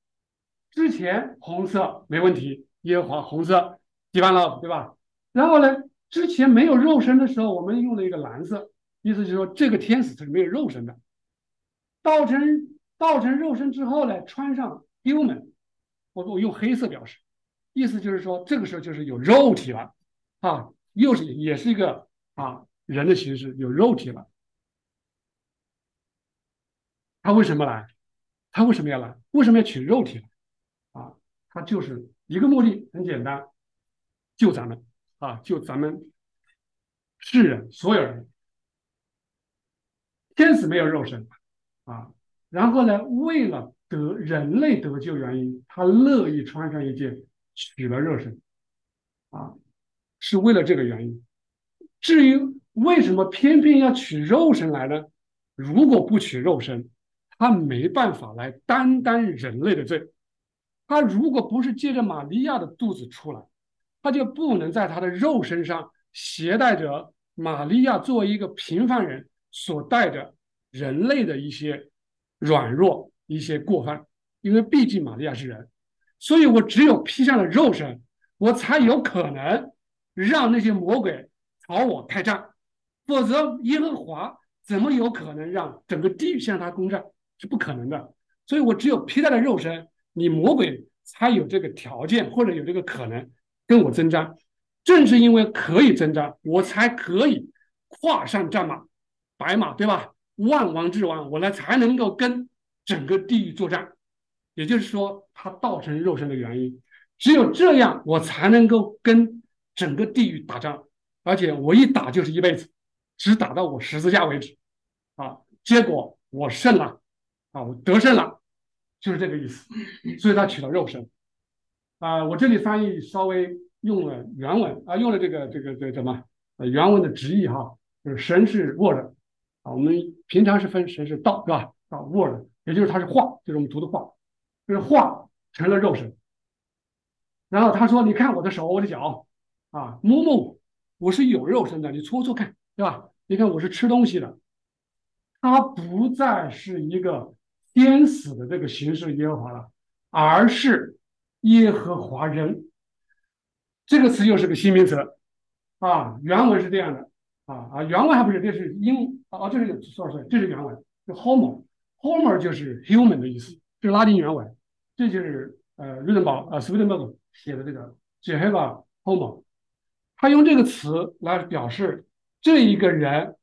之前红色没问题，耶和华红色记完了，对吧？然后呢，之前没有肉身的时候，我们用了一个蓝色，意思就是说这个天使是没有肉身的。道成道成肉身之后呢，穿上 human，我我用黑色表示，意思就是说这个时候就是有肉体了啊，又是也是一个啊人的形式，有肉体了。他为什么来？他为什么要来？为什么要取肉体？啊，他就是一个目的，很简单，救咱们啊，救咱们世人所有人。天使没有肉身啊，然后呢，为了得人类得救原因，他乐意穿上一件取了肉身啊，是为了这个原因。至于为什么偏偏要取肉身来呢？如果不取肉身，他没办法来担当人类的罪，他如果不是借着玛利亚的肚子出来，他就不能在他的肉身上携带着玛利亚作为一个平凡人所带着人类的一些软弱、一些过犯，因为毕竟玛利亚是人，所以我只有披上了肉身，我才有可能让那些魔鬼朝我开战，否则耶和华怎么有可能让整个地狱向他攻战？是不可能的，所以我只有披戴了肉身，你魔鬼才有这个条件或者有这个可能跟我征战。正是因为可以征战，我才可以跨上战马，白马，对吧？万王之王，我呢才能够跟整个地狱作战。也就是说，他道成肉身的原因，只有这样，我才能够跟整个地狱打仗，而且我一打就是一辈子，只打到我十字架为止。啊，结果我胜了。啊，我得胜了，就是这个意思，所以他取了肉身。啊，我这里翻译稍微用了原文啊，用了这个这个这什么呃原文的直译哈，就是神是 word 啊，我们平常是分神是道是吧？啊，word 也就是它是画，就是我们读的画，就是画成了肉身。然后他说：“你看我的手，我的脚啊，摸摸我，我是有肉身的，你搓搓看，对吧？你看我是吃东西的，它不再是一个。”天死的这个形式耶和华了，而是耶和华人这个词又是个新名词啊。原文是这样的啊啊，原文还不是，这是英啊，这是 sorry，这是原文，就 homo，homo 就是 human 的意思，这是拉丁原文，这就是呃瑞登堡呃 Swedenborg 写的这个 Jehovah homo，他用这个词来表示这一个人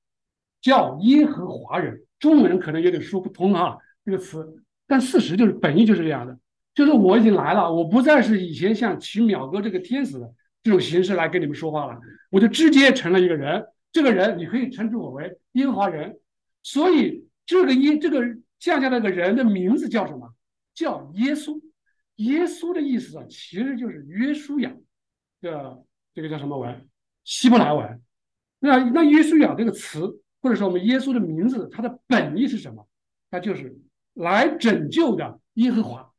叫耶和华人，中文可能有点说不通啊。这个词，但事实就是本意就是这样的，就是我已经来了，我不再是以前像取秒哥这个天使的，这种形式来跟你们说话了，我就直接成了一个人。这个人你可以称之我为耶和华人。所以这个耶这个降下那个人的名字叫什么？叫耶稣。耶稣的意思啊，其实就是约书亚的这个叫什么文？希伯来文。那那约书亚这个词，或者说我们耶稣的名字，它的本意是什么？它就是来拯救的耶和华，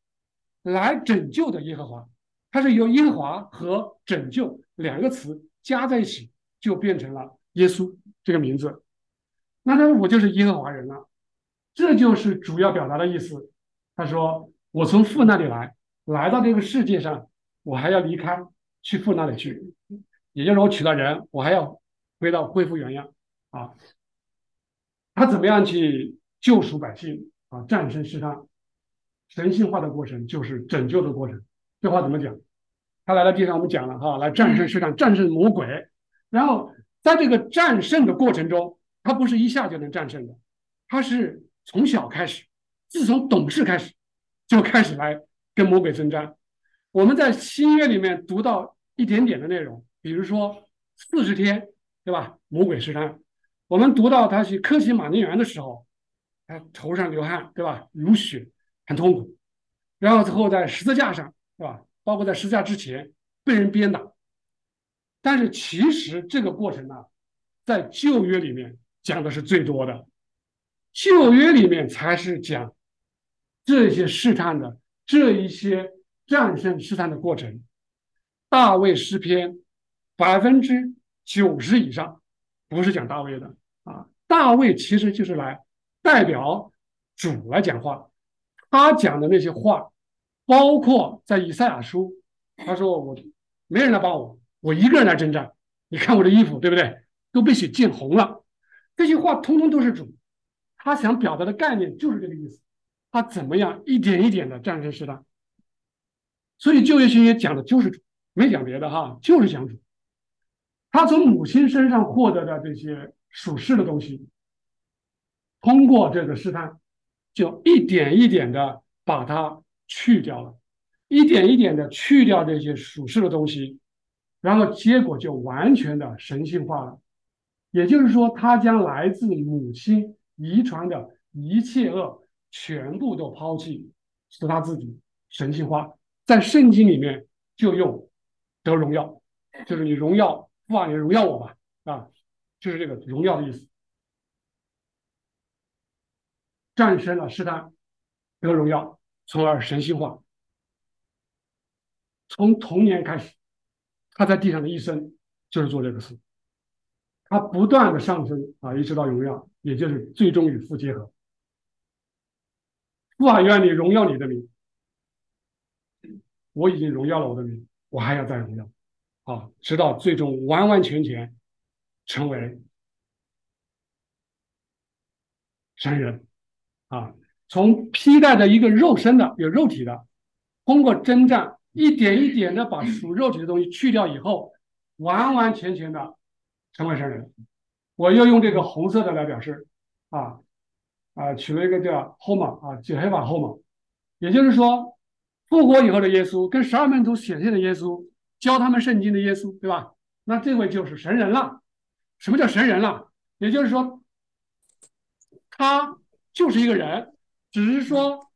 来拯救的耶和华。它是由耶和华和拯救两个词加在一起，就变成了耶稣这个名字。那他说我就是耶和华人了，这就是主要表达的意思。他说我从父那里来。来到这个世界上，我还要离开，去父那里去，也就是我娶了人，我还要回到恢复原样啊。他怎么样去救赎百姓啊？战胜世上神性化的过程就是拯救的过程。这话怎么讲？他来到地上，我们讲了哈，来战胜世上，战胜魔鬼。然后在这个战胜的过程中，他不是一下就能战胜的，他是从小开始，自从懂事开始就开始来。跟魔鬼征战，我们在新约里面读到一点点的内容，比如说四十天，对吧？魔鬼试探，我们读到他去科西玛尼园的时候，他头上流汗，对吧？如血，很痛苦。然后之后在十字架上，对吧？包括在十字架之前被人鞭打。但是其实这个过程呢，在旧约里面讲的是最多的，旧约里面才是讲这些试探的。这一些战胜试探的过程，大卫诗篇百分之九十以上不是讲大卫的啊，大卫其实就是来代表主来讲话，他讲的那些话，包括在以赛亚书，他说我没人来帮我，我一个人来征战，你看我的衣服对不对，都被血浸红了，这些话通通都是主，他想表达的概念就是这个意思。他怎么样一点一点的战胜试探？所以旧约新约讲的就是主，没讲别的哈，就是讲主。他从母亲身上获得的这些属世的东西，通过这个试探，就一点一点的把它去掉了，一点一点的去掉这些属世的东西，然后结果就完全的神性化了。也就是说，他将来自母亲遗传的一切恶。全部都抛弃，使他自己神性化。在圣经里面就用得荣耀，就是你荣耀父啊，你荣耀我吧，啊，就是这个荣耀的意思。战胜了试探，得荣耀，从而神性化。从童年开始，他在地上的一生就是做这个事，他不断的上升啊，一直到荣耀，也就是最终与父结合。父啊，愿你荣耀你的名。我已经荣耀了我的名，我还要再荣耀，啊，直到最终完完全全成为神人，啊，从披戴的一个肉身的有肉体的，通过征战，一点一点的把属肉体的东西去掉以后，完完全全的成为神人。我要用这个红色的来表示，啊。啊，取了一个叫 Homer 啊，解黑法 Homer，也就是说，复活以后的耶稣跟十二门徒显现的耶稣，教他们圣经的耶稣，对吧？那这位就是神人了。什么叫神人了？也就是说，他就是一个人，只是说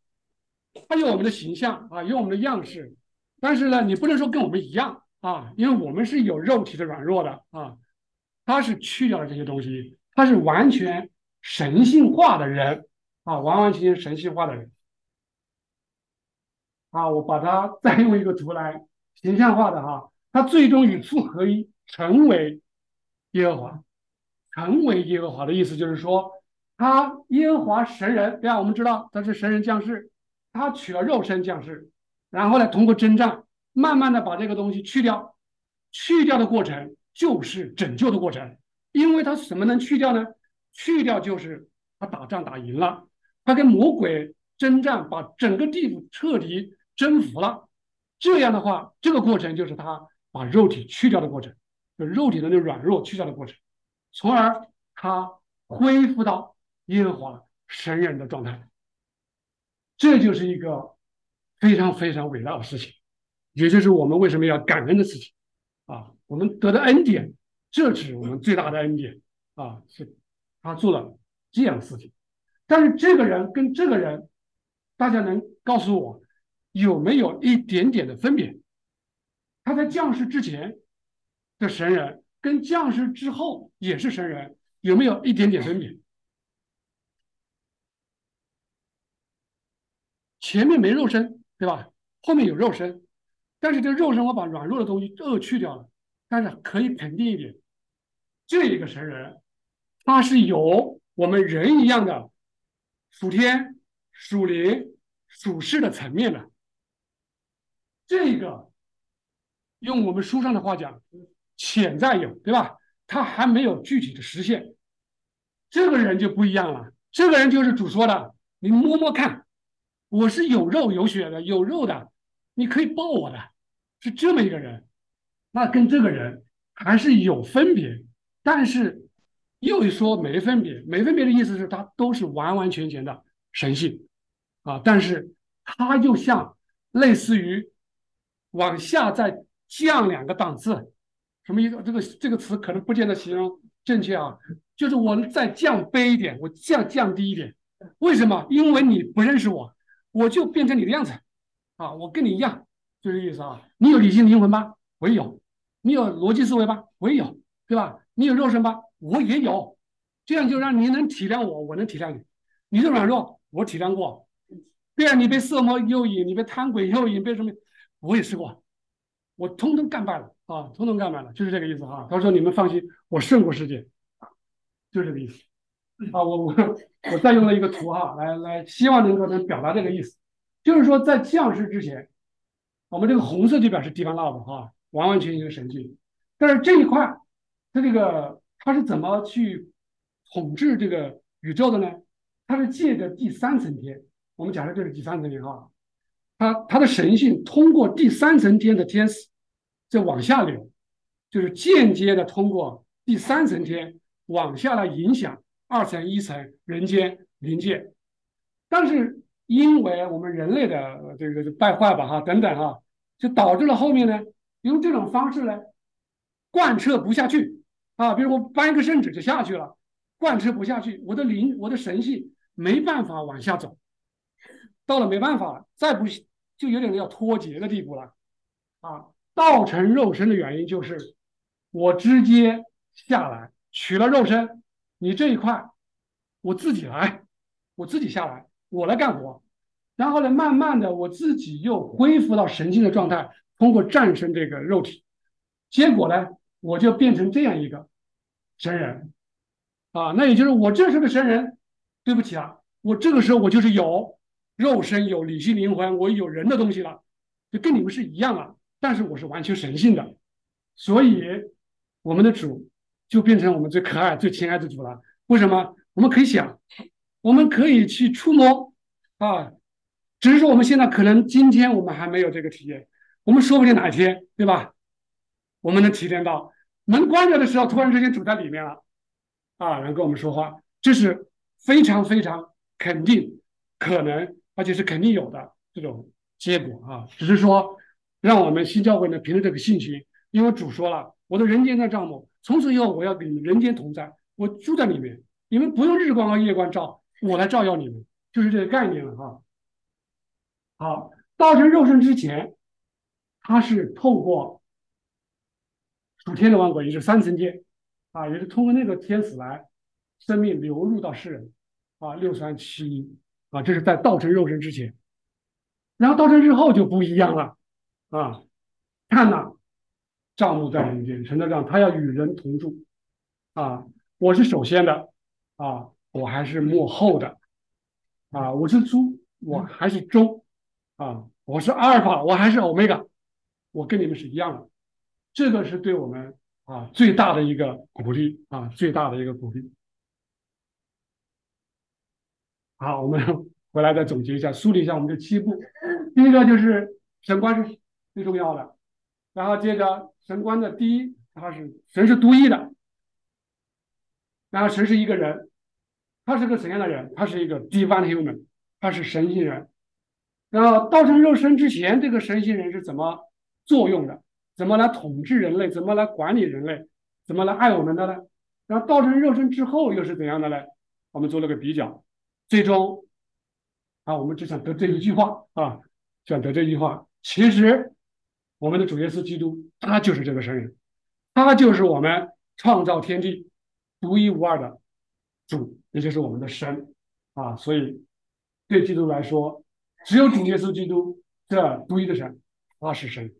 他有我们的形象啊，有我们的样式，但是呢，你不能说跟我们一样啊，因为我们是有肉体的软弱的啊。他是去掉了这些东西，他是完全。神性化的人啊，完完全全神性化的人啊，我把它 再用一个图来形象化的哈，他最终与父合一，成为耶和华，成为耶和华的意思就是说，他耶和华神人，对吧？我们知道他是神人降世，他取了肉身降世，然后呢，通过征战，慢慢的把这个东西去掉，去掉的过程就是拯救的过程，因为他什么能去掉呢？去掉就是他打仗打赢了，他跟魔鬼征战，把整个地府彻底征服了。这样的话，这个过程就是他把肉体去掉的过程，就肉体的那软弱去掉的过程，从而他恢复到耶和华神人的状态。这就是一个非常非常伟大的事情，也就是我们为什么要感恩的事情啊，我们得的恩典，这是我们最大的恩典啊，是他做了这样的事情。但是这个人跟这个人，大家能告诉我有没有一点点的分别？他在降世之前的神人，跟降世之后也是神人，有没有一点点分别？前面没肉身，对吧？后面有肉身，但是这肉身我把软弱的东西恶去掉了，但是可以肯定一点，这一个神人，他是有我们人一样的属天、属灵、属世的层面的。这个用我们书上的话讲，潜在有，对吧？他还没有具体的实现。这个人就不一样了，这个人就是主说的，你摸摸看。我是有肉有血的，有肉的，你可以抱我的，是这么一个人，那跟这个人还是有分别，但是又一说没分别，没分别的意思是他都是完完全全的神性啊，但是他又像类似于往下再降两个档次，什么意思？这个这个词可能不见得形容正确啊，就是我再降卑一点，我降降低一点，为什么？因为你不认识我。我就变成你的样子，啊，我跟你一样，就这意思啊。你有理性灵魂吗？我也有。你有逻辑思维吗？我也有，对吧？你有肉身吗？我也有。这样就让你能体谅我，我能体谅你。你的软弱，我体谅过。对啊，你被色魔诱引，你被贪鬼 诱引，被什么？我也试过，我通通干败了啊，通通干败了，就是这个意思哈。他说你们放心，我胜过世界，就这个意思。啊，我我我再用了一个图哈，来来，希望能够能表达这个意思，就是说在降世之前，我们这个红色就表示 divine love 哈，完完全全的神迹。但是这一块，它这个它是怎么去统治这个宇宙的呢？它是借着第三层天，我们假设这是第三层天哈，它它的神性通过第三层天的天使在往下流，就是间接的通过第三层天往下来影响。二层、一层、人间、灵界，但是因为我们人类的这个败坏吧，哈，等等哈，就导致了后面呢，用这种方式呢，贯彻不下去啊。比如我搬一个圣旨就下去了，贯彻不下去，我的灵、我的神性没办法往下走，到了没办法了，再不就有点要脱节的地步了啊。道成肉身的原因就是我直接下来取了肉身。你这一块，我自己来，我自己下来，我来干活，然后呢，慢慢的我自己又恢复到神经的状态，通过战胜这个肉体，结果呢，我就变成这样一个神人，啊，那也就是我这是个神人，对不起啊，我这个时候我就是有肉身、有理性灵魂，我有人的东西了，就跟你们是一样了，但是我是完全神性的，所以我们的主。就变成我们最可爱、最亲爱的主了。为什么？我们可以想，我们可以去触摸啊，只是说我们现在可能今天我们还没有这个体验，我们说不定哪一天，对吧？我们能体验到门关着的时候，突然之间主在里面了啊，然后跟我们说话，这是非常非常肯定可能，而且是肯定有的这种结果啊。只是说，让我们新教会呢，凭着这个信心，因为主说了，我的人间的账目。从此以后，我要跟你们人间同在，我住在里面，你们不用日光和夜光照，我来照耀你们，就是这个概念了哈。好，道成肉身之前，他是透过属天的万国，也是三层天啊，也是通过那个天使来生命流入到世人啊，六三七一啊，这是在道成肉身之前，然后道成之后就不一样了啊，看呐。账目在人间，陈德让他要与人同住，啊，我是首先的，啊，我还是幕后的，啊，我是猪，我还是中，啊，我是阿尔法，我还是欧米伽，我跟你们是一样的，这个是对我们啊最大的一个鼓励啊，最大的一个鼓励。好，我们回来再总结一下，梳理一下我们这七步，第一个就是神观是最重要的，然后接着。神观的第一，他是神是独一的，然后神是一个人，他是个怎样的人？他是一个 divine human，他是神性人。然后道成肉身之前，这个神性人是怎么作用的？怎么来统治人类，怎么来管理人类，怎么来爱我们的呢？然后道成肉身之后又是怎样的呢？我们做了个比较，最终啊，我们只想得这一句话啊，想得这一句话。其实我们的主耶稣基督他就是这个神人，他就是我们创造天地独一无二的主，也就是我们的神啊。所以对基督来说，只有主耶稣基督这独一的神，他是神。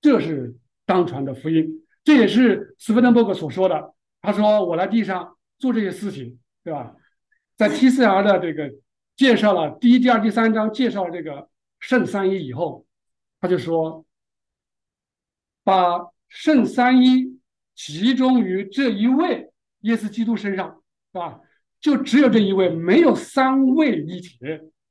这是当传的福音，这也是斯芬登伯格所说的。他说：“我来地上做这些事情，对吧？”在 TCR 的这个介绍了第一、第二、第三章介绍这个圣三一以后，他就说：“把圣三一集中于这一位耶稣基督身上，是吧？就只有这一位，没有三位一体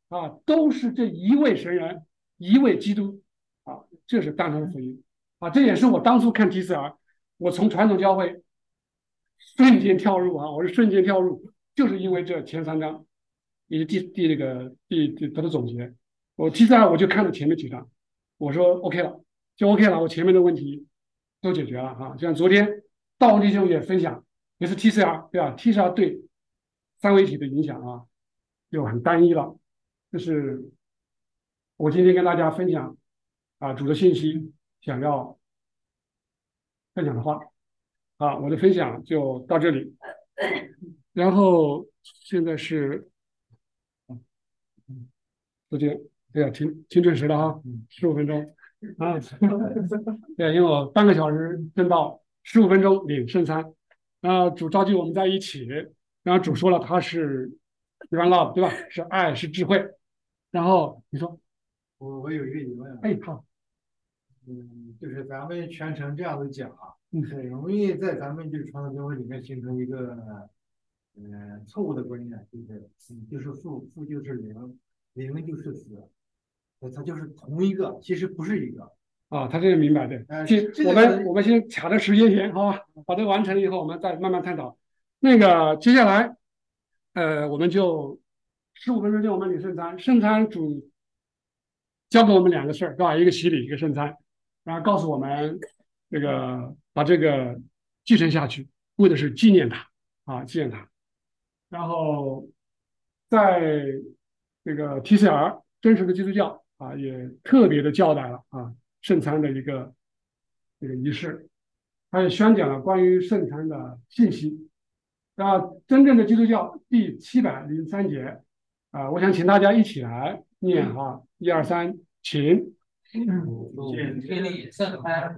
啊，都是这一位神人，一位基督啊，这是当传的福音啊！这也是我当初看 TCR，我从传统教会。”瞬间跳入啊！我是瞬间跳入，就是因为这前三章，以及第第那个第第他的总结。我提斯尔我就看了前面几章，我说 OK 了，就 OK 了。我前面的问题都解决了啊！像昨天道文弟兄也分享，也是 TCR 对吧？TCR 对三位一体的影响啊，就很单一了。就是我今天跟大家分享啊主的信息，想要分享的话。啊，我的分享就到这里。然后现在是，时间对呀，挺挺准时的哈，十五分钟 啊。对，因为我半个小时挣到十五分钟领圣餐。啊，主召集我们在一起，然后主说了他是 run love 对吧？是爱，是智慧。然后你说，我我有一个疑问。哎，好，嗯，就是咱们全程这样子讲啊。很容易在咱们就是传统教会里面形成一个，呃，错误的观念，就是子就是父，父就是灵，灵就是子，它就是同一个，其实不是一个。啊，他这个明白的。呃，先我们我们先卡着时间线，好吧？把这个完成了以后，我们再慢慢探讨。那个接下来，呃，我们就十五分钟就我们领圣餐，圣餐主教给我们两个事儿，是吧？一个洗礼，一个圣餐，然后告诉我们这个。把这个继承下去，为的是纪念他啊，纪念他。然后，在这个 TCR 真实的基督教啊，也特别的交代了啊圣餐的一个这个仪式，他也宣讲了关于圣餐的信息。那真正的基督教第七百零三节啊，我想请大家一起来念哈，一二三，请。圣餐。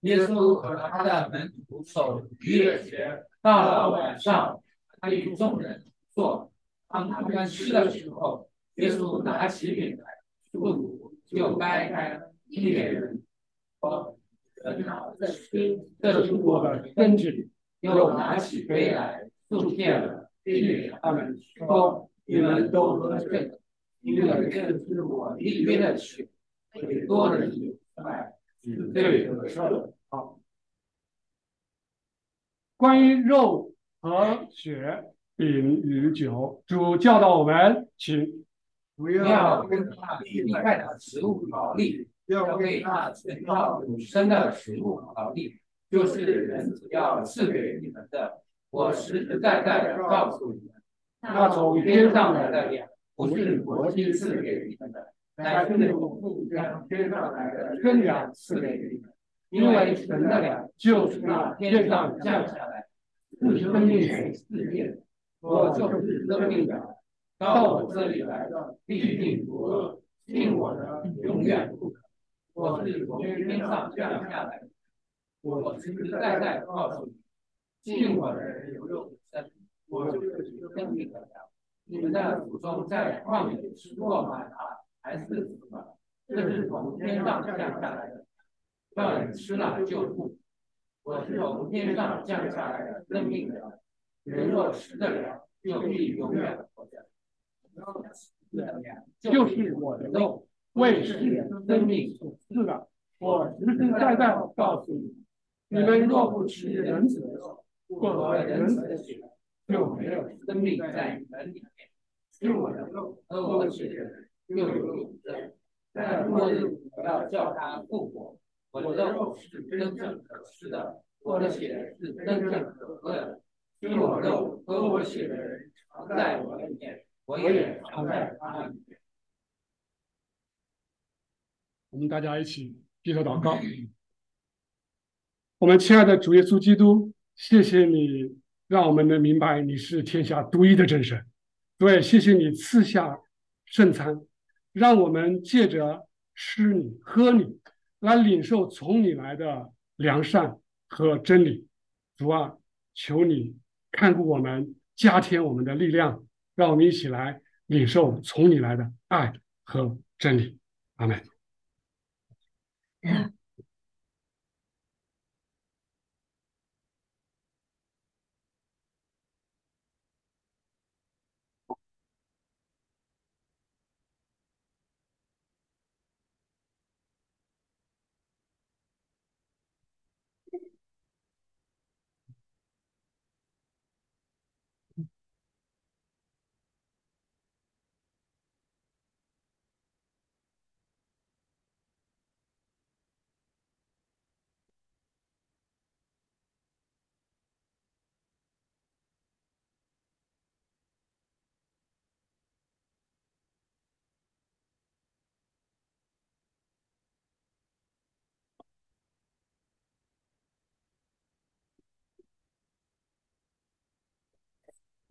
耶稣和他的门徒守逾越节，到了晚上，他与众人坐。当他们吃的时候，耶稣拿起饼来，祝福，就掰开，递给人，说：“很好，这是这是我的身体。”又拿起杯来，祝谢了，他们，说：“你们都喝这个，因为这是我一约的血，给多的人买。”对，是好。关于肉和血、饼与酒，主教导我们，请不要跟那厉害的食物劳力，要为那存造永生的食物劳力，就是人只要赐给你们的。我实实在在的告诉你们，那从天上来的粮，不是国君赐给你们的。乃是从父将天上来的真粮赐给你们，因为神的粮就是那天上降下来，是生命给世界。我就是生命粮，到我这里来的必定不饿，信我的永远不渴。我是从天上降下来的，我实实在在告诉你，信我的人有永生。我就是生命的粮。你们的祖宗在旷野吃过吗？还是什么？这是从天上降下来的，让人吃了就不。我是从天上降下来的生命粮，人若吃得了，就必永远。就是我的肉，为世人生命所赐的。我实实在在告诉你，你们若不吃人子的肉，不喝人子的血，就没有生命在你们里面。吃我的肉，喝我血的血。又有永生，在末日我要叫他复活。我的肉是真正可吃的，我的血是真正可喝的。吃我肉、喝我血的人，常在我里面，我也常在他里面。我们大家一起低头祷告。我们亲爱的主耶稣基督，谢谢你让我们能明白你是天下独一的真神。对，谢谢你赐下圣餐，让我们借着吃你、喝你，来领受从你来的良善和真理。主啊，求你看顾我们，加添我们的力量，让我们一起来领受从你来的爱和真理。阿门。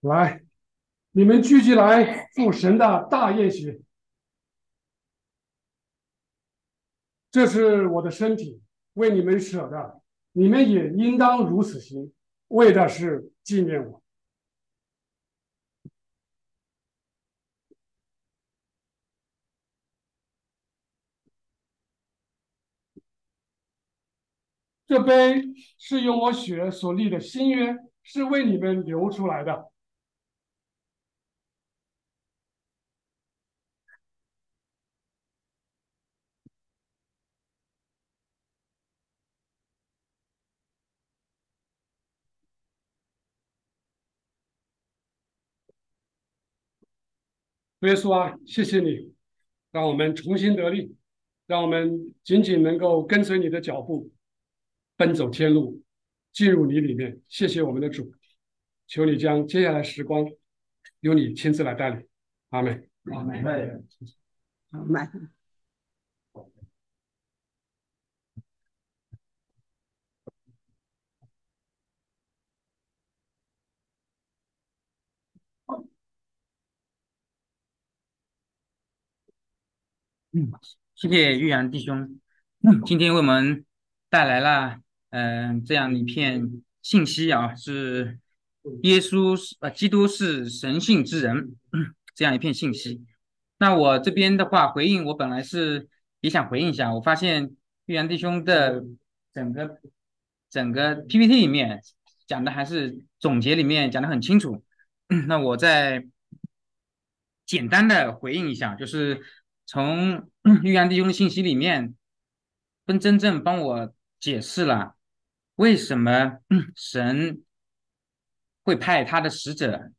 来，你们聚集来赴神的大宴席。这是我的身体，为你们舍的，你们也应当如此行，为的是纪念我。这杯是用我血所立的新约，是为你们流出来的。耶稣啊，谢谢你，让我们重新得力，让我们紧紧能够跟随你的脚步，奔走天路，进入你里面。谢谢我们的主，求你将接下来时光由你亲自来带领。阿门。阿门。好，慢。嗯，谢谢玉阳弟兄，嗯，今天为我们带来了嗯、呃、这样一片信息啊，是耶稣是呃基督是神性之人，嗯这样一片信息。那我这边的话回应，我本来是也想回应一下，我发现玉阳弟兄的整个整个 PPT 里面讲的还是总结里面讲的很清楚，那我再简单的回应一下，就是。从 玉阳弟兄的信息里面，跟真正帮我解释了为什么 神会派他的使者，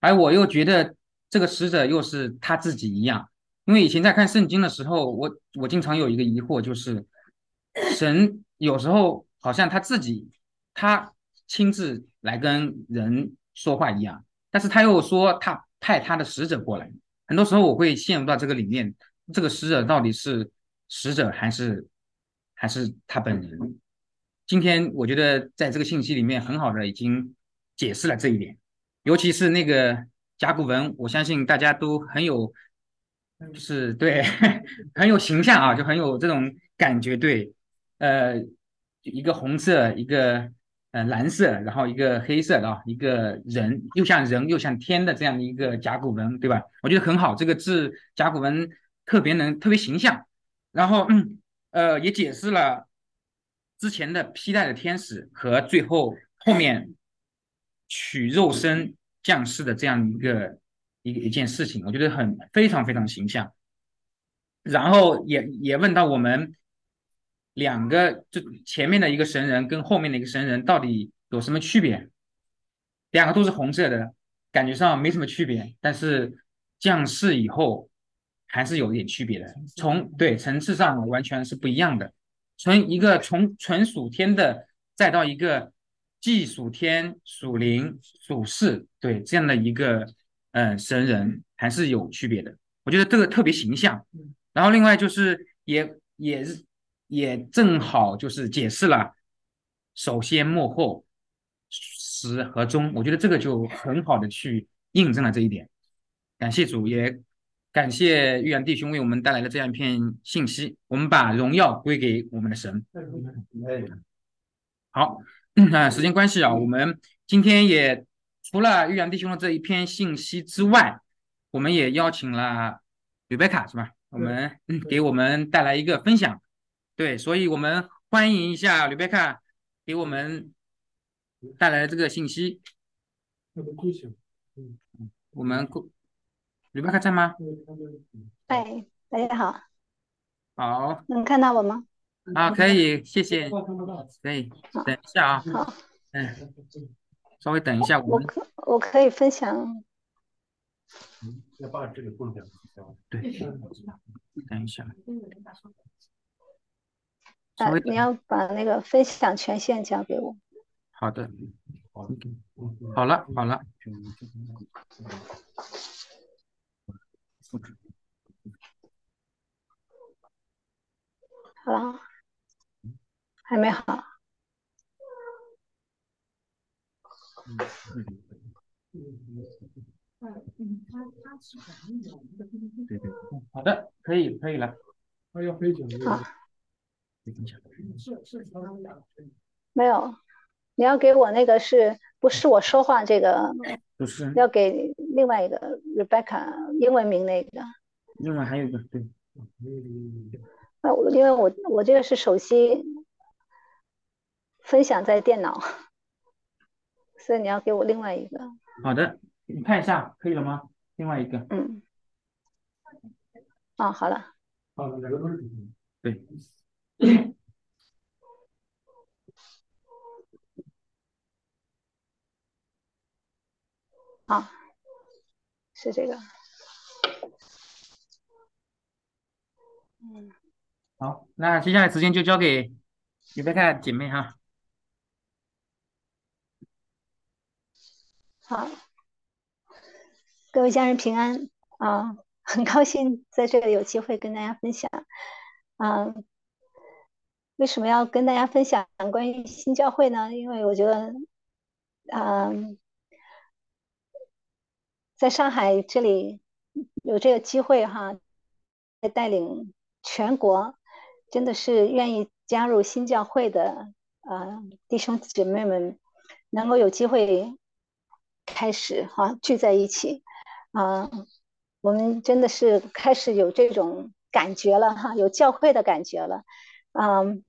而我又觉得这个使者又是他自己一样。因为以前在看圣经的时候，我我经常有一个疑惑，就是 神有时候好像他自己他亲自来跟人说话一样，但是他又说他派他的使者过来。很多时候我会陷入到这个里面，这个使者到底是使者还是还是他本人？今天我觉得在这个信息里面很好的已经解释了这一点，尤其是那个甲骨文，我相信大家都很有，就是对 很有形象啊，就很有这种感觉。对，呃，一个红色，一个呃蓝色，然后一个黑色的啊，一个人又像人又像天的这样的一个甲骨文，对吧？我觉得很好，这个字甲骨文特别能特别形象，然后嗯呃也解释了。之前的披戴的天使和最后后面取肉身降世的这样一个一一件事情，我觉得很非常非常形象。然后也也问到我们两个，就前面的一个神人跟后面的一个神人到底有什么区别？两个都是红色的，感觉上没什么区别，但是降世以后还是有一点区别的。从对层次上完全是不一样的。从一个从纯属天的，再到一个既属天属灵属世，对这样的一个嗯神人还是有区别的。我觉得这个特别形象。然后另外就是也也是也正好就是解释了首先幕后始和终。我觉得这个就很好的去印证了这一点。感谢主也。感谢玉阳弟兄为我们带来了这样一篇信息。我们把荣耀归给我们的神。好，那时间关系啊，我们今天也除了玉阳弟兄的这一篇信息之外，我们也邀请了吕贝卡，是吧？我们给我们带来一个分享。对，所以我们欢迎一下吕贝卡给我们带来的这个信息。我们吕贝卡在吗？哎，大家好。好。能看到我吗？啊，可以，谢谢。可以，等一下啊。好。嗯，稍微等一下，我可我可以分享。要把这个共享。对。等一下。啊，你要把那个分享权限交给我。好的。好了，好了。好了，还没好。对对，好的，可以可以了。他要飞行。好。没有，你要给我那个是不是我说话这个？不是。要给另外一个 Rebecca 英文名那个。另外还有一个对。那我因为我我这个是手机分享在电脑，所以你要给我另外一个。好的，你看一下可以了吗？另外一个。嗯。哦，好了。好，两个都是对。好，是这个。嗯。好，那接下来时间就交给你别看姐妹哈。好，各位家人平安啊！很高兴在这里有机会跟大家分享。嗯，为什么要跟大家分享关于新教会呢？因为我觉得，嗯，在上海这里有这个机会哈，带领全国。真的是愿意加入新教会的啊弟兄姐妹们，能够有机会开始哈聚在一起啊，我们真的是开始有这种感觉了哈，有教会的感觉了，嗯，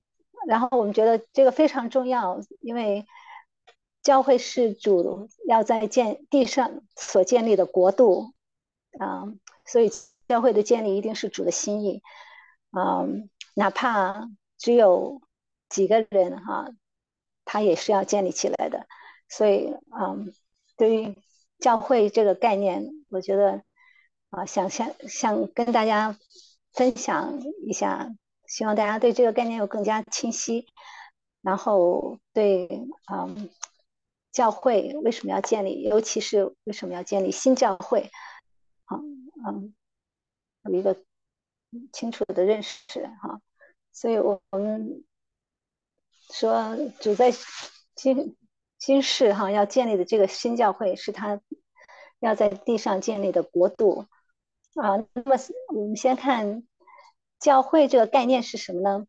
然后我们觉得这个非常重要，因为教会是主要在建地上所建立的国度啊，所以教会的建立一定是主的心意，嗯。哪怕只有几个人哈，他也是要建立起来的。所以，嗯，对于教会这个概念，我觉得啊，想想想跟大家分享一下，希望大家对这个概念有更加清晰，然后对嗯，教会为什么要建立，尤其是为什么要建立新教会，好嗯，有一个清楚的认识哈，所以我我们说主在今。今世哈要建立的这个新教会是他要在地上建立的国度啊。那么我们先看教会这个概念是什么呢？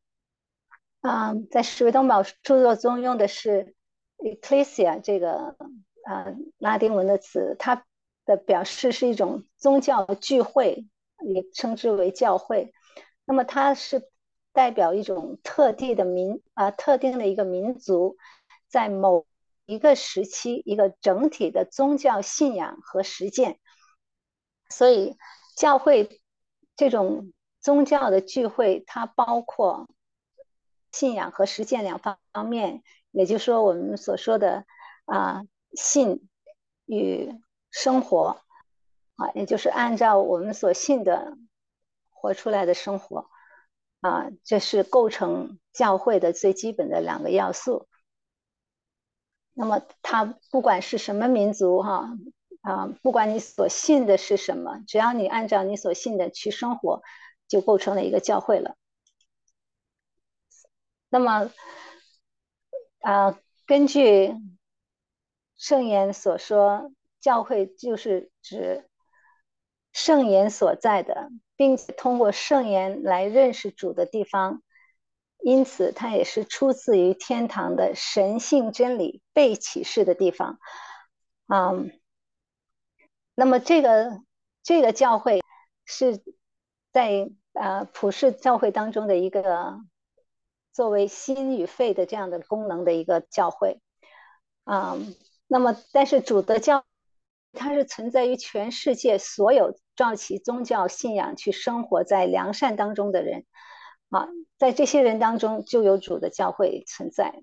啊，在史维东堡著作中用的是 ecclesia 这个啊拉丁文的词，它的表示是一种宗教聚会，也称之为教会。那么它是代表一种特定的民啊特定的一个民族在某一个时期，一个整体的宗教信仰和实践，所以教会这种宗教的聚会，它包括信仰和实践两方方面。也就是说，我们所说的啊，信与生活啊，也就是按照我们所信的活出来的生活啊，这是构成教会的最基本的两个要素。那么，他不管是什么民族，哈啊，不管你所信的是什么，只要你按照你所信的去生活，就构成了一个教会了。那么，啊，根据圣言所说，教会就是指圣言所在的，并且通过圣言来认识主的地方。因此，它也是出自于天堂的神性真理被启示的地方，啊，那么这个这个教会是在啊普世教会当中的一个作为心与肺的这样的功能的一个教会，啊，那么但是主的教它是存在于全世界所有照其宗教信仰去生活在良善当中的人。啊，在这些人当中就有主的教会存在，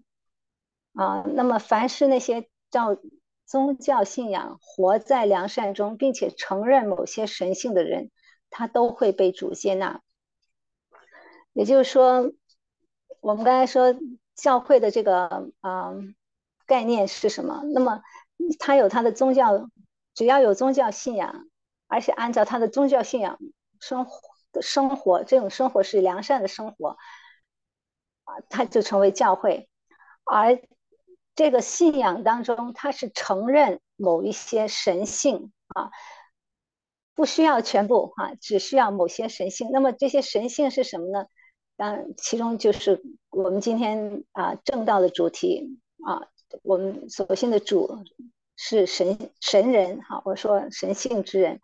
啊，那么凡是那些照宗教信仰活在良善中，并且承认某些神性的人，他都会被主接纳。也就是说，我们刚才说教会的这个啊概念是什么？那么他有他的宗教，只要有宗教信仰，而且按照他的宗教信仰生活。的生活，这种生活是良善的生活，啊，它就成为教会。而这个信仰当中，它是承认某一些神性啊，不需要全部啊，只需要某些神性。那么这些神性是什么呢？当然，其中就是我们今天啊正道的主题啊，我们所信的主是神神人哈，我说神性之人，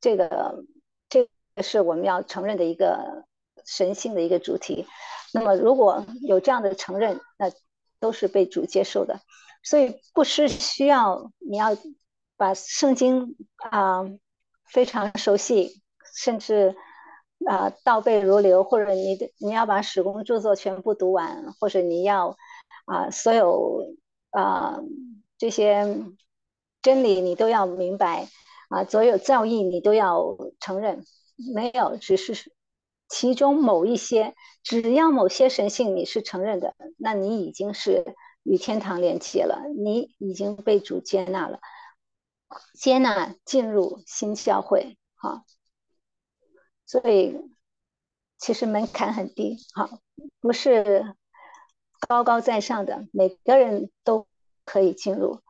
这个这个。是我们要承认的一个神性的一个主题。那么，如果有这样的承认，那都是被主接受的。所以，不是需要你要把圣经啊非常熟悉，甚至啊倒背如流，或者你得你要把史公著作全部读完，或者你要啊所有啊这些真理你都要明白啊，所有造诣你都要承认。没有，只是其中某一些，只要某些神性你是承认的，那你已经是与天堂连接了，你已经被主接纳了，接纳进入新教会，哈。所以其实门槛很低，哈，不是高高在上的，每个人都可以进入，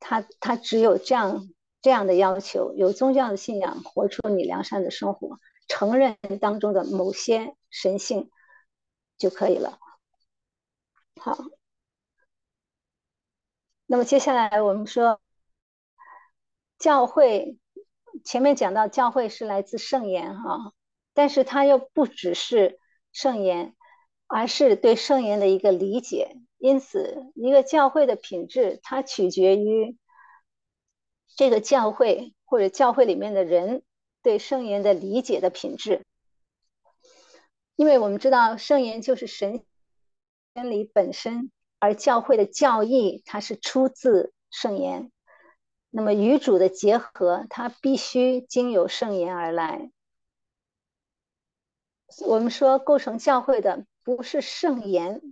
他他只有这样。这样的要求，有宗教的信仰，活出你良善的生活，承认当中的某些神性就可以了。好，那么接下来我们说，教会前面讲到教会是来自圣言哈，但是它又不只是圣言，而是对圣言的一个理解。因此，一个教会的品质，它取决于。这个教会或者教会里面的人对圣言的理解的品质，因为我们知道圣言就是神真理本身，而教会的教义它是出自圣言。那么与主的结合，它必须经由圣言而来。我们说构成教会的不是圣言，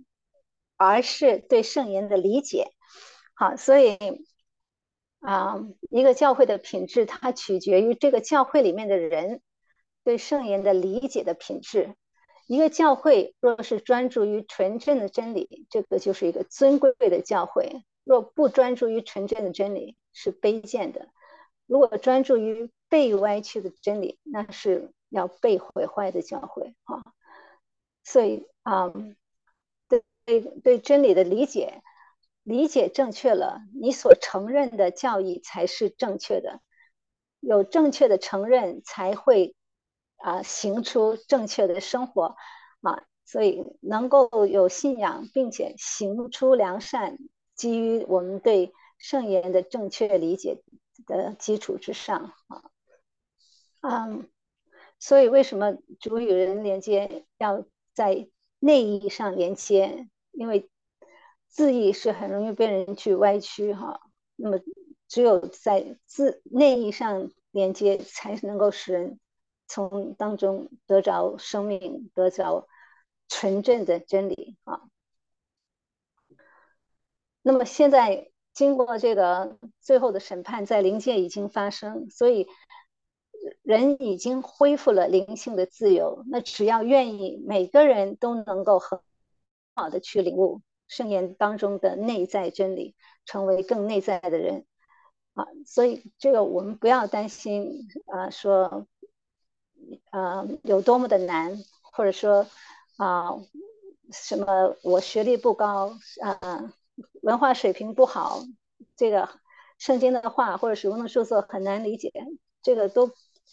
而是对圣言的理解。好，所以啊，一个教会的品质，它取决于这个教会里面的人对圣言的理解的品质。一个教会若是专注于纯正的真理，这个就是一个尊贵的教会；若不专注于纯正的真理，是卑贱的。如果专注于被歪曲的真理，那是要被毁坏的教会啊。所以啊，对对对真理的理解，理解正确了，你所承认的教义才是正确的。有正确的承认，才会。啊，行出正确的生活啊，所以能够有信仰，并且行出良善，基于我们对圣言的正确理解的基础之上啊，嗯，所以为什么主与人连接要在内意上连接？因为字义是很容易被人去歪曲哈，那么只有在字内意上连接，才能够使人。从当中得着生命，得着纯正的真理啊。那么现在经过这个最后的审判，在灵界已经发生，所以人已经恢复了灵性的自由。那只要愿意，每个人都能够很好的去领悟圣言当中的内在真理，成为更内在的人啊。所以这个我们不要担心啊，说。啊，有多么的难，或者说啊，什么我学历不高啊，文化水平不好，这个圣经的话或者使用的数字很难理解，这个都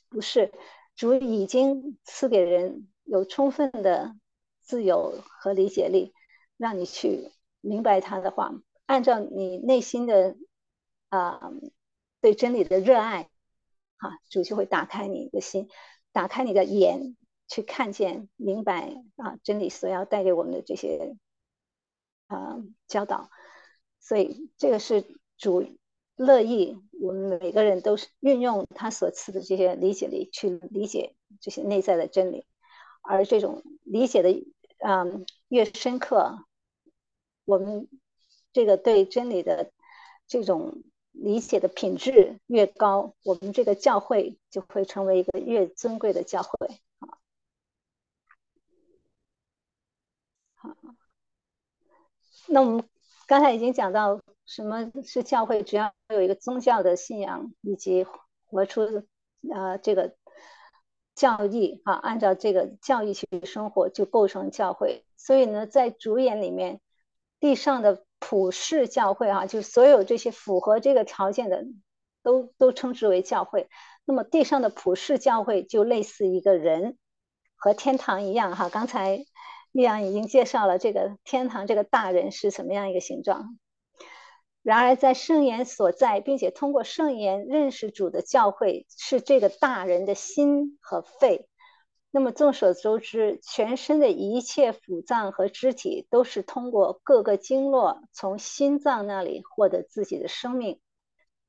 不是。主已经赐给人有充分的自由和理解力，让你去明白他的话，按照你内心的啊对真理的热爱，哈，主就会打开你的心。打开你的眼，去看见、明白啊，真理所要带给我们的这些啊教导。所以，这个是主乐意我们每个人都是运用他所赐的这些理解力去理解这些内在的真理。而这种理解的啊越深刻，我们这个对真理的这种。理解的品质越高，我们这个教会就会成为一个越尊贵的教会。好，好，那我们刚才已经讲到什么是教会，只要有一个宗教的信仰以及活出呃这个教义啊，按照这个教义去生活，就构成教会。所以呢，在主演里面，地上的。普世教会啊，就所有这些符合这个条件的，都都称之为教会。那么地上的普世教会就类似一个人，和天堂一样哈。刚才玉阳已经介绍了这个天堂这个大人是什么样一个形状。然而在圣言所在，并且通过圣言认识主的教会，是这个大人的心和肺。那么众所周知，全身的一切腑脏和肢体都是通过各个经络从心脏那里获得自己的生命。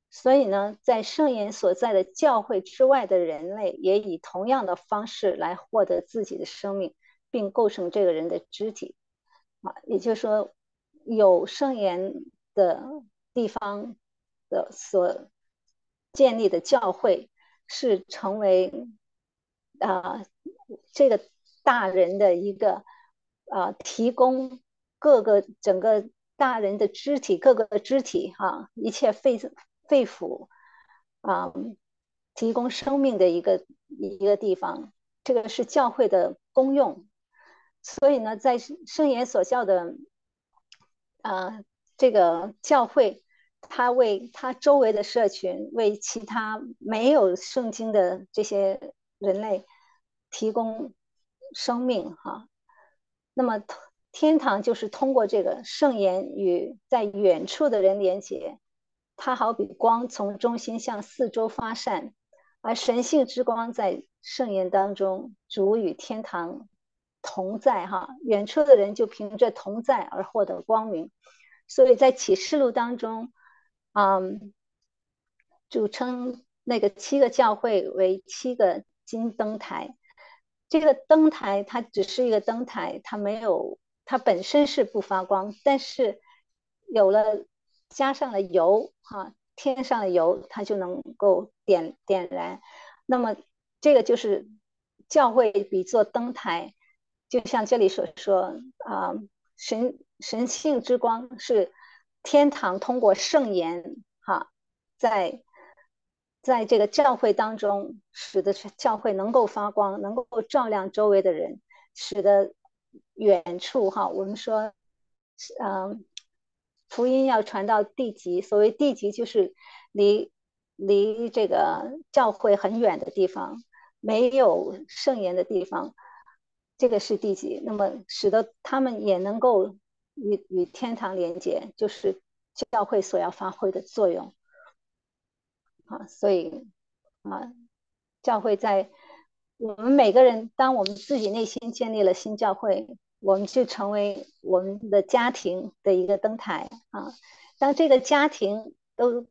所以呢，在圣言所在的教会之外的人类，也以同样的方式来获得自己的生命，并构成这个人的肢体。啊，也就是说，有圣言的地方的所建立的教会，是成为啊。这个大人的一个啊，提供各个整个大人的肢体，各个肢体哈，一切肺肺腑啊，提供生命的一个一个地方。这个是教会的功用。所以呢，在圣言所教的啊，这个教会，他为他周围的社群，为其他没有圣经的这些人类。提供生命哈，那么天堂就是通过这个圣言与在远处的人连接，它好比光从中心向四周发散，而神性之光在圣言当中，主与天堂同在哈，远处的人就凭着同在而获得光明，所以在启示录当中，嗯，主称那个七个教会为七个金灯台。这个灯台它只是一个灯台，它没有，它本身是不发光，但是有了加上了油，哈，添上了油，它就能够点点燃。那么这个就是教会比作灯台，就像这里所说啊，神神性之光是天堂通过圣言，哈，在。在这个教会当中，使得教会能够发光，能够照亮周围的人，使得远处哈，我们说，嗯，福音要传到地极。所谓地极，就是离离这个教会很远的地方，没有圣言的地方，这个是地极。那么，使得他们也能够与与天堂连接，就是教会所要发挥的作用。啊，所以啊，教会在我们每个人，当我们自己内心建立了新教会，我们就成为我们的家庭的一个灯台啊。当这个家庭都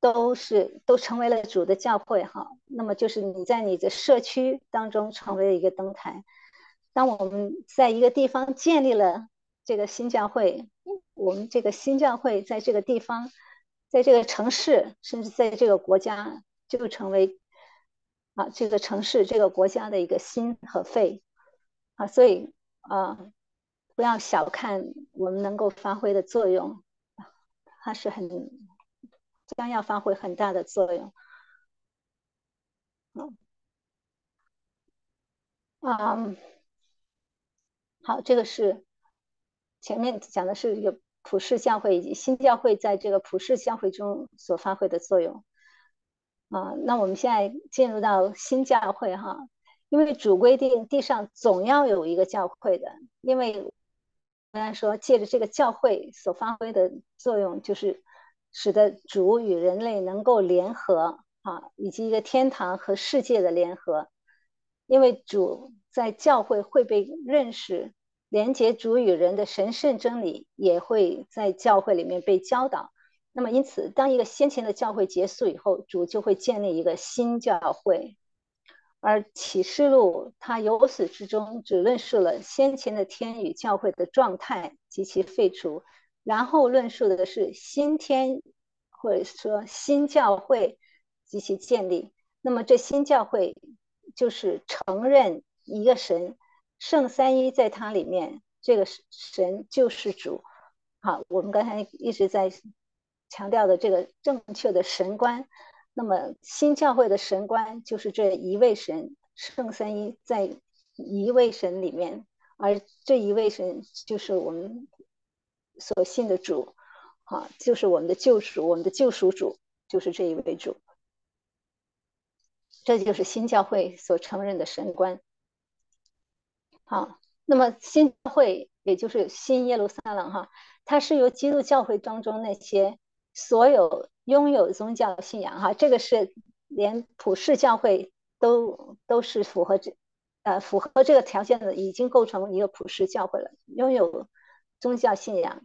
都是都成为了主的教会哈，那么就是你在你的社区当中成为了一个灯台。当我们在一个地方建立了这个新教会，我们这个新教会在这个地方。在这个城市，甚至在这个国家，就成为啊这个城市、这个国家的一个心和肺啊，所以啊，不要小看我们能够发挥的作用，它是很将要发挥很大的作用。啊，好，这个是前面讲的是一个。普世教会以及新教会在这个普世教会中所发挥的作用啊，那我们现在进入到新教会哈，因为主规定地上总要有一个教会的，因为刚才说借着这个教会所发挥的作用，就是使得主与人类能够联合啊，以及一个天堂和世界的联合，因为主在教会会被认识。连接主与人的神圣真理也会在教会里面被教导。那么，因此，当一个先前的教会结束以后，主就会建立一个新教会。而启示录它由始至终只论述了先前的天与教会的状态及其废除，然后论述的是新天或者说新教会及其建立。那么，这新教会就是承认一个神。圣三一在它里面，这个神就是主。好，我们刚才一直在强调的这个正确的神观。那么新教会的神观就是这一位神，圣三一在一位神里面，而这一位神就是我们所信的主，好，就是我们的救赎，我们的救赎主就是这一位主。这就是新教会所承认的神观。好，那么新教会也就是新耶路撒冷哈，它是由基督教会当中那些所有拥有宗教信仰哈，这个是连普世教会都都是符合这呃符合这个条件的，已经构成一个普世教会了，拥有宗教信仰。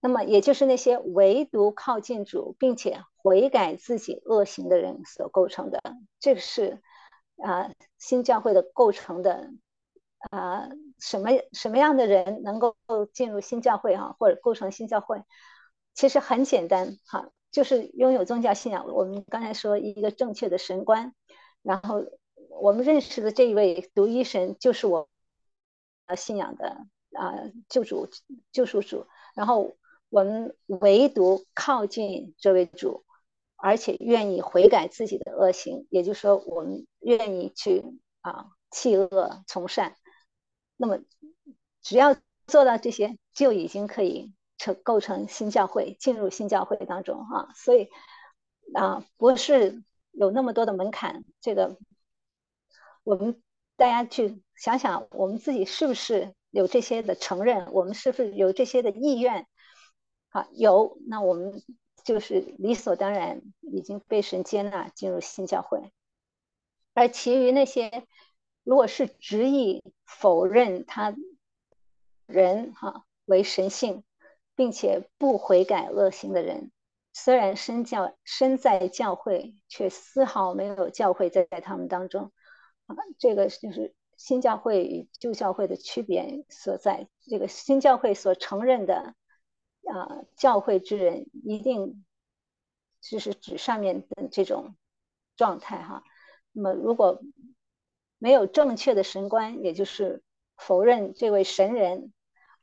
那么也就是那些唯独靠近主并且悔改自己恶行的人所构成的，这个是。啊，新教会的构成的啊，什么什么样的人能够进入新教会哈，或者构成新教会？其实很简单哈，就是拥有宗教信仰。我们刚才说一个正确的神观，然后我们认识的这一位独一神就是我信仰的啊救主救赎主，然后我们唯独靠近这位主。而且愿意悔改自己的恶行，也就是说，我们愿意去啊弃恶从善。那么，只要做到这些，就已经可以成构成新教会，进入新教会当中哈。所以啊，不是有那么多的门槛。这个，我们大家去想想，我们自己是不是有这些的承认？我们是不是有这些的意愿？好，有，那我们。就是理所当然已经被神接纳进入新教会，而其余那些如果是执意否认他人哈为神性，并且不悔改恶行的人，虽然身教身在教会，却丝毫没有教会在在他们当中啊。这个就是新教会与旧教会的区别所在。这个新教会所承认的啊，教会之人一定就是指上面的这种状态哈。那么如果没有正确的神观，也就是否认这位神人，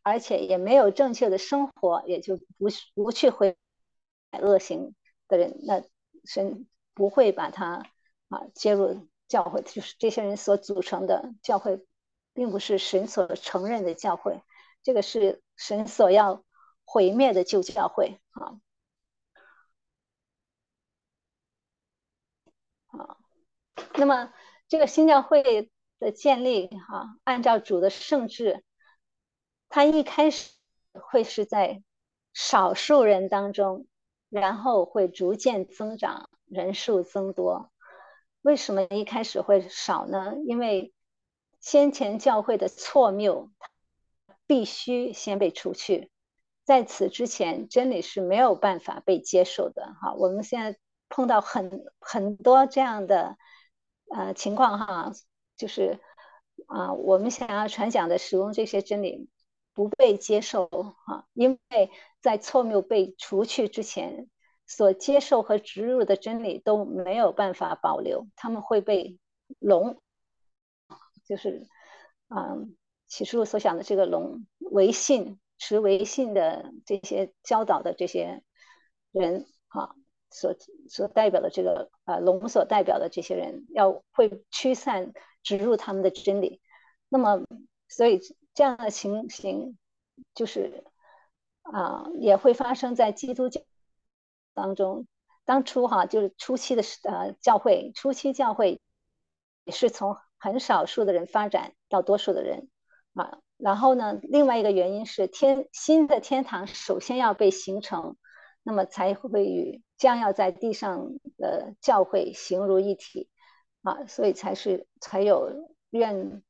而且也没有正确的生活，也就不不去回恶行的人，那神不会把他啊接入教会。就是这些人所组成的教会，并不是神所承认的教会，这个是神所要毁灭的旧教会啊。啊，那么。这个新教会的建立，哈，按照主的圣旨，他一开始会是在少数人当中，然后会逐渐增长，人数增多。为什么一开始会少呢？因为先前教会的错谬必须先被除去，在此之前，真理是没有办法被接受的。哈，我们现在碰到很很多这样的。呃，情况哈，就是啊，我们想要传讲的使用这些真理不被接受哈，因为在错谬被除去之前，所接受和植入的真理都没有办法保留，他们会被龙，就是嗯，启示录所讲的这个龙唯信持唯信的这些教导的这些人啊。所所代表的这个呃龙所代表的这些人要会驱散植入他们的真理，那么所以这样的情形就是啊也会发生在基督教当中。当初哈就是初期的呃教会，初期教会也是从很少数的人发展到多数的人啊。然后呢，另外一个原因是天新的天堂首先要被形成。那么才会与将要在地上的教会形如一体啊，所以才是才有愿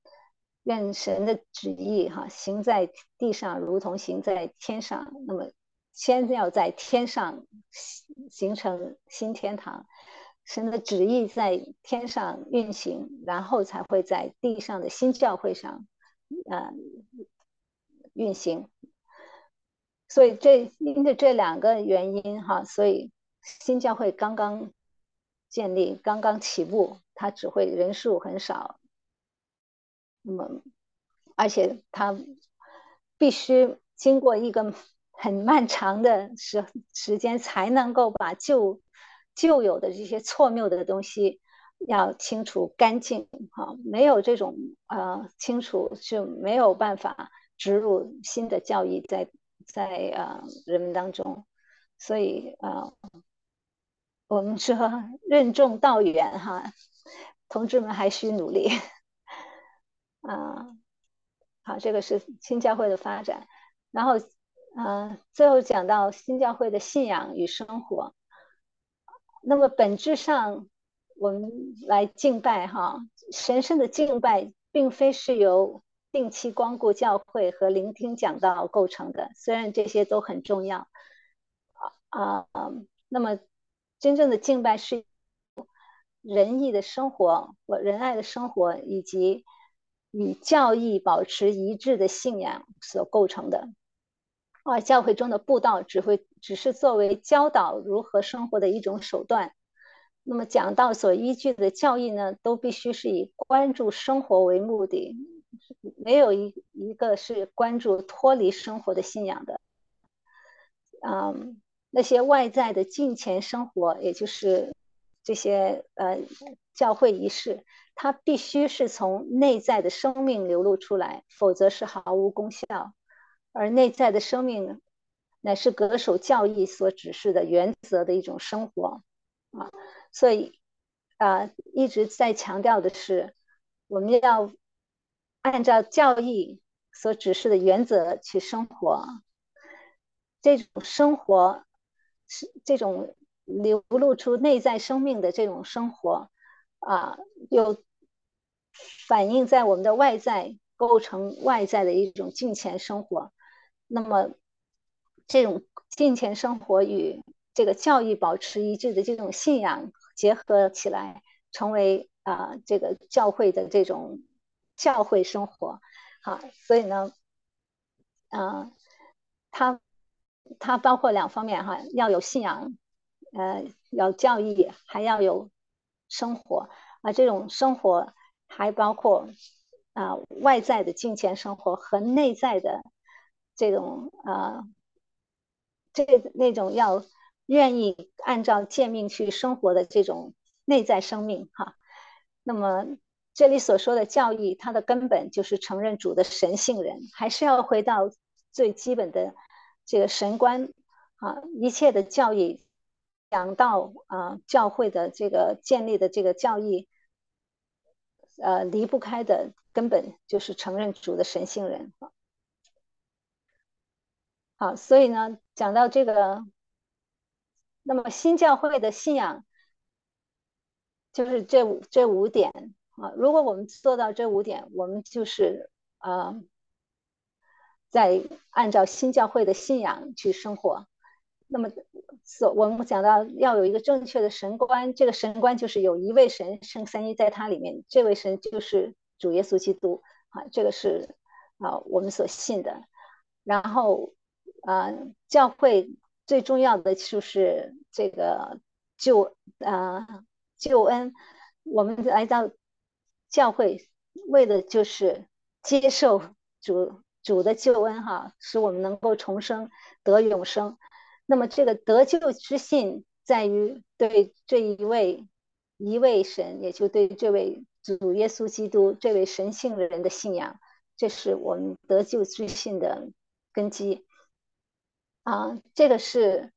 愿神的旨意哈行在地上如同行在天上。那么先要在天上形成新天堂，神的旨意在天上运行，然后才会在地上的新教会上啊运行。所以这因为这两个原因哈，所以新教会刚刚建立，刚刚起步，它只会人数很少，那么而且它必须经过一个很漫长的时时间，才能够把旧旧有的这些错谬的东西要清除干净哈，没有这种呃清除就没有办法植入新的教义在。在呃人们当中，所以呃，我们说 任重道远哈，同志们还需努力 啊。好，这个是新教会的发展，然后嗯，最后讲到新教会的信仰与生活。那么本质上，我们来敬拜哈，神圣的敬拜并非是由。定期光顾教会和聆听讲道构成的，虽然这些都很重要，啊啊，那么真正的敬拜是仁义的生活我仁爱的生活，以及与教义保持一致的信仰所构成的。而教会中的布道只会只是作为教导如何生活的一种手段。那么讲道所依据的教义呢，都必须是以关注生活为目的。没有一一个是关注脱离生活的信仰的，嗯，那些外在的金钱生活，也就是这些呃教会仪式，它必须是从内在的生命流露出来，否则是毫无功效。而内在的生命乃是恪守教义所指示的原则的一种生活啊，所以啊一直在强调的是，我们要。按照教义所指示的原则去生活，这种生活是这种流露出内在生命的这种生活啊，又反映在我们的外在，构成外在的一种金钱生活。那么，这种金钱生活与这个教义保持一致的这种信仰结合起来，成为啊、这个教会的这种教会生活。好，所以呢，啊、它它包括两方面哈，要有信仰，呃，要教义，还要有生活啊。这种生活还包括啊、外在的金钱生活和内在的这种啊、这那种要愿意按照诫命去生活的这种内在生命哈。那么这里所说的教育，它的根本就是承认主的神性人，还是要回到最基本的这个神观啊，一切的教义讲到啊教会的这个建立的这个教义，呃离不开的根本就是承认主的神性人。好，所以呢，讲到这个，那么新教会的信仰就是这五这五点啊。如果我们做到这五点，我们就是呃，在按照新教会的信仰去生活。那么所我们讲到要有一个正确的神观，这个神观就是有一位神，圣三一在它里面，这位神就是主耶稣基督啊，这个是啊我们所信的。然后啊，教会最重要的就是这个救啊救恩，我们来到教会为的就是接受主主的救恩哈，使我们能够重生得永生。那么这个得救之信在于对这一位一位神，也就对这位主耶稣基督这位神性的人的信仰，这是我们得救之信的根基。啊，这个是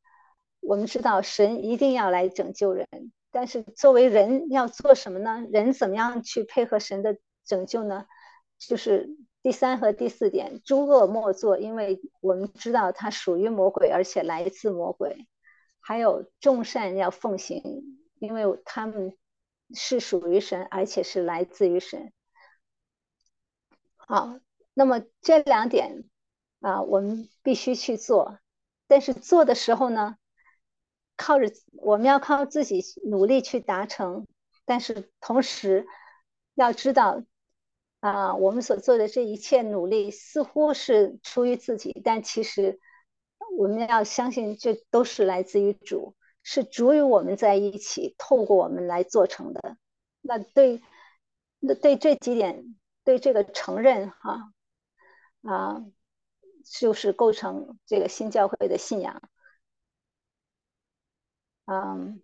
我们知道神一定要来拯救人，但是作为人要做什么呢？人怎么样去配合神的拯救呢？就是第三和第四点，诸恶莫作，因为我们知道它属于魔鬼，而且来自魔鬼。还有众善要奉行，因为他们是属于神，而且是来自于神。好，那么这两点啊，我们必须去做。但是做的时候呢，靠着我们要靠自己努力去达成，但是同时要知道，啊，我们所做的这一切努力似乎是出于自己，但其实我们要相信，这都是来自于主，是主与我们在一起，透过我们来做成的。那对，那对这几点，对这个承认哈，啊。就是构成这个新教会的信仰，嗯，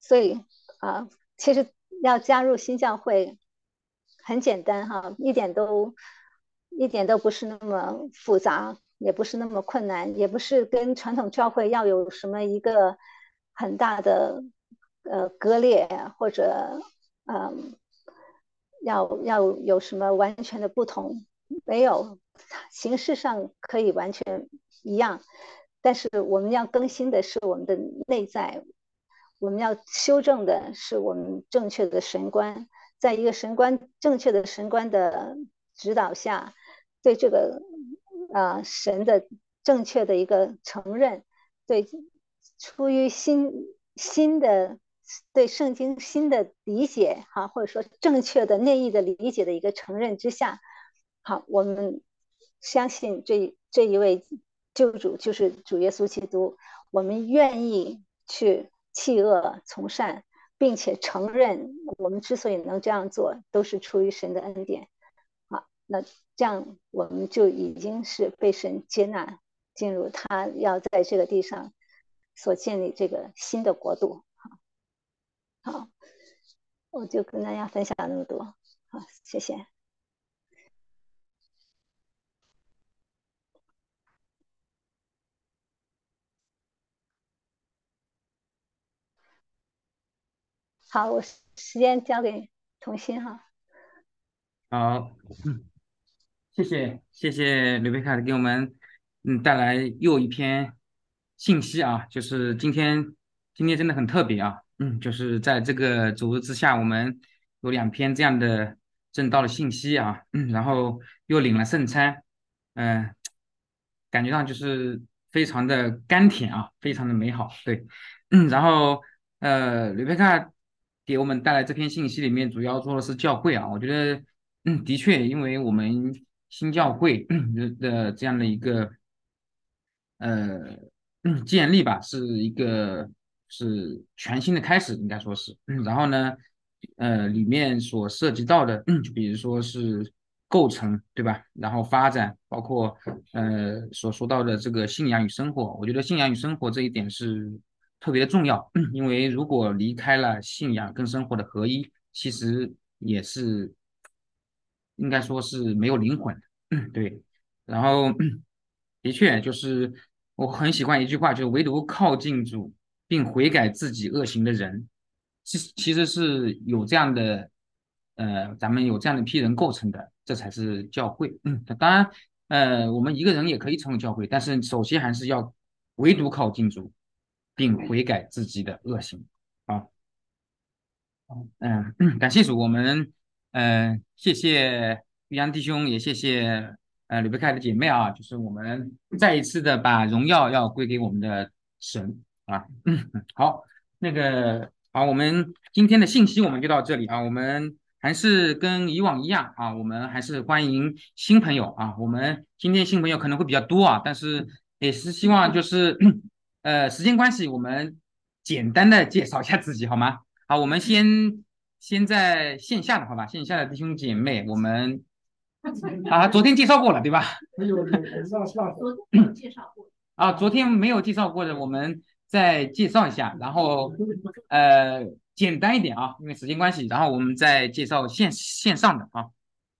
所以啊，其实要加入新教会很简单哈，一点都一点都不是那么复杂，也不是那么困难，也不是跟传统教会要有什么一个很大的呃割裂或者嗯要要有什么完全的不同。没有，形式上可以完全一样，但是我们要更新的是我们的内在，我们要修正的是我们正确的神观，在一个神观正确的神观的指导下，对这个啊、呃、神的正确的一个承认，对出于新新的对圣经新的理解哈，或者说正确的内意的理解的一个承认之下。好，我们相信这这一位救主就是主耶稣基督，我们愿意去弃恶从善，并且承认我们之所以能这样做，都是出于神的恩典。好，那这样我们就已经是被神接纳，进入他要在这个地上所建立这个新的国度。好，我就跟大家分享那么多。好，谢谢。好，我时间交给童心哈。好，嗯，谢谢谢谢刘贝卡给我们嗯带来又一篇信息啊，就是今天今天真的很特别啊，嗯，就是在这个组织之下，我们有两篇这样的正道的信息啊，嗯，然后又领了圣餐，嗯、感觉上就是非常的甘甜啊，非常的美好。对，嗯，然后呃，吕贝卡给我们带来这篇信息里面主要说的是教会啊，我觉得嗯，的确，因为我们新教会的这样的一个呃建立吧，是一个是全新的开始，应该说是，然后呢，呃，里面所涉及到的，就比如说是。构成对吧？然后发展，包括呃所说到的这个信仰与生活，我觉得信仰与生活这一点是特别的重要，因为如果离开了信仰跟生活的合一，其实也是应该说是没有灵魂的。对，然后的确就是我很喜欢一句话，就是唯独靠近主并悔改自己恶行的人，其其实是有这样的呃，咱们有这样的一批人构成的。这才是教会。当然，呃，我们一个人也可以成为教会，但是首先还是要唯独靠近主，并悔改自己的恶行。好，嗯，感谢主，我们，呃，谢谢玉阳弟兄，也谢谢呃吕贝凯的姐妹啊，就是我们再一次的把荣耀要归给我们的神啊。嗯，好，那个，好，我们今天的信息我们就到这里啊，我们。还是跟以往一样啊，我们还是欢迎新朋友啊。我们今天新朋友可能会比较多啊，但是也是希望就是，呃，时间关系，我们简单的介绍一下自己好吗？好，我们先先在线下的好吧，线下的弟兄姐妹，我们 啊，昨天介绍过了对吧？没有，昨天介绍过。啊，昨天没有介绍过的，我们再介绍一下，然后呃。简单一点啊，因为时间关系，然后我们再介绍线线上的啊。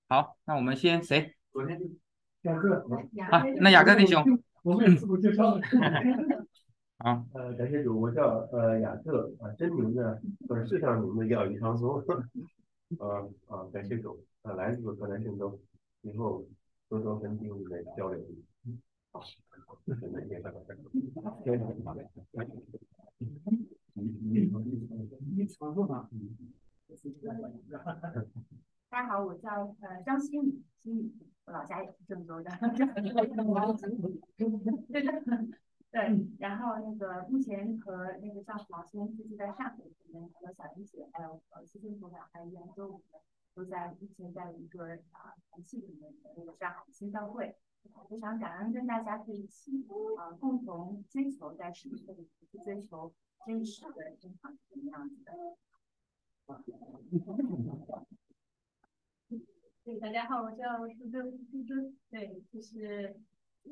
好，那我们先谁？昨天雅各啊，那雅各弟兄，我们自我介绍。好，呃，感谢主，我叫呃雅各啊，真名呢，本世上名字叫李长松。呃啊，感谢主，啊，来自河南郑州，以后多多跟弟兄们交流。好，谢谢大家。大家好，我叫呃张新宇，新宇，我老家也是郑州的。个目前和那个丈夫老先居住在上海这边，和小林姐，还有呃西村组长，还有杨周五都在目前在一个啊团契里面的那个上海新教会。非常感恩跟大家可以一起啊共同追求在神的里去追求。真实的正常什么样子的？对，大家好，我叫苏州苏州。对，就是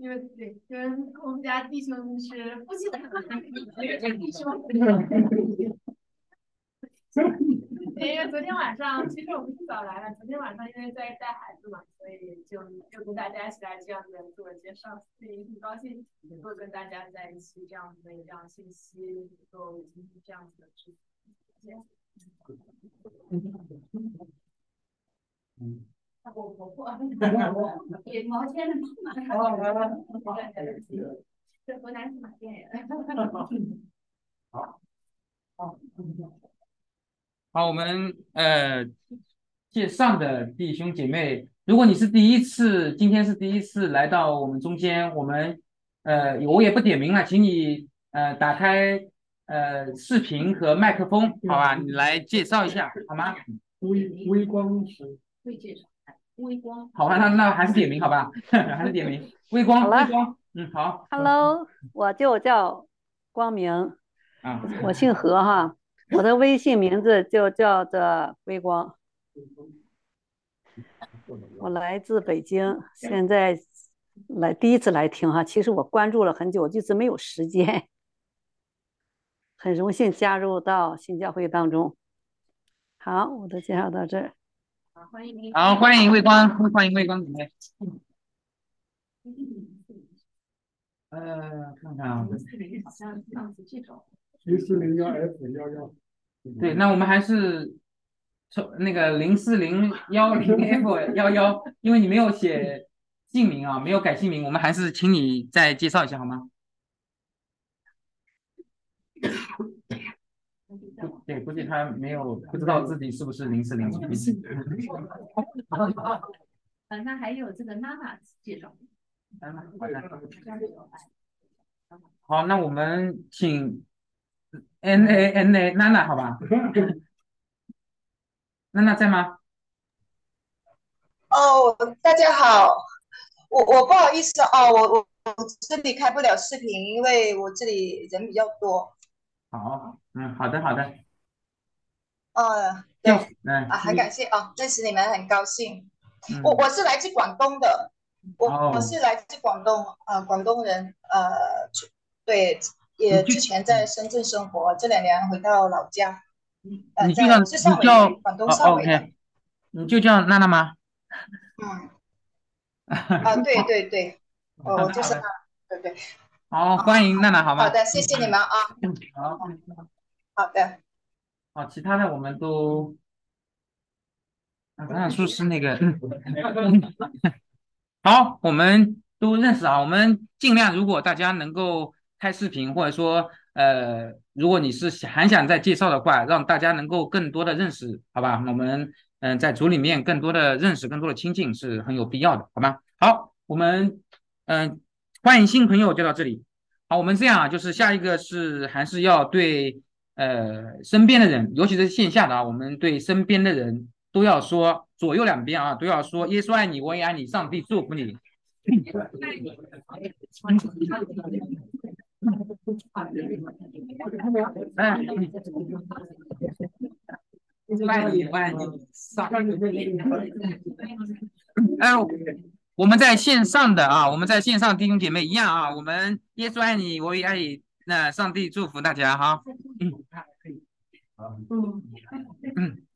因为对跟我们家弟兄是夫妻的 弟兄。因为昨天晚上，其实我们一早来了。昨天晚上因为在带孩子嘛，所以就就跟大家一起来这样的自我介绍，所以很高兴能够跟大家在一起这样子的一样信息，能够进行这样子的直播。嗯，我婆婆，给毛线的妈妈，这河南是马店人。好，好。好，我们呃线上的弟兄姐妹，如果你是第一次，今天是第一次来到我们中间，我们呃我也不点名了，请你呃打开呃视频和麦克风，好吧？你来介绍一下好吗？微微光是会介绍，微光。好吧，那那还是点名好吧？还是点名，微光，微光，嗯好。Hello，我就叫光明，啊，我姓何哈。我的微信名字就叫做微光，我来自北京，现在来第一次来听哈。其实我关注了很久，一直没有时间。很荣幸加入到新教会当中。好，我的介绍到这儿。好，欢迎您。好，欢迎魏光，欢迎魏光姐妹。呃，看看啊。好像上次这种。零四零幺 F 幺幺，对，那我们还是从那个零四零幺零 F 幺幺，因为你没有写姓名啊，没有改姓名，我们还是请你再介绍一下好吗？对，估计他没有不知道自己是不是零四零。呃，那还有这个娜娜介绍。好，那我们请 N A N A 娜娜，好吧？娜娜在吗？哦，大家好，我我不好意思哦，我我我这里开不了视频，因为我这里人比较多。好，嗯，好的，好的，呃，就对嗯，啊，很感谢啊，认识你们很高兴。嗯。我我是来自广东的，我哦。我是来自广东啊，广东人，呃，对，也之前在深圳生活，这两年回到老家，呃，你就叫你叫人，广东哦汕尾的。你就叫娜娜吗？嗯，啊，对对对，好的我就是好的对对，好，欢迎娜娜，好吗？好的，谢谢你们啊，好，好的。好，其他的我们都，啊，当然说是那个，好，我们都认识啊，我们尽量，如果大家能够开视频，或者说，呃，如果你是还想再介绍的话，让大家能够更多的认识，好吧？我们嗯、在组里面更多的认识，更多的亲近是很有必要的，好吗？好，我们嗯、欢迎新朋友就到这里。好，我们这样啊，就是下一个是还是要对呃身边的人，尤其是线下的啊，我们对身边的人都要说左右两边啊，都要说耶稣爱你，我也爱你，上帝祝福你。哎，爱你，我爱你，上哎，我们在线上的啊，我们在线上弟兄姐妹一样啊，我们耶稣爱你，我也爱你，那上帝祝福大家哈。嗯嗯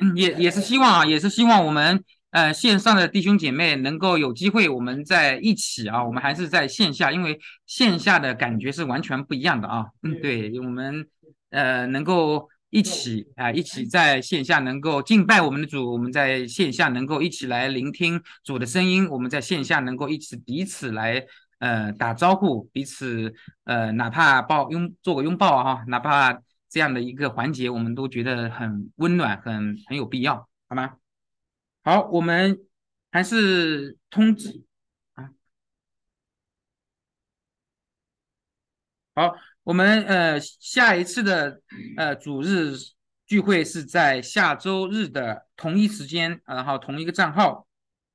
嗯，也也是希望啊，也是希望我们呃线上的弟兄姐妹能够有机会我们在一起啊，我们还是在线下，因为线下的感觉是完全不一样的啊。嗯，对，我们呃能够一起啊、一起在线下能够敬拜我们的主，我们在线下能够一起来聆听主的声音，我们在线下能够一起彼此来呃打招呼，彼此呃哪怕抱拥做个拥抱啊，哪怕这样的一个环节，我们都觉得很温暖，很很有必要，好吗？好，我们还是通知啊。好，我们呃下一次的呃主日聚会是在下周日的同一时间，然后同一个账号，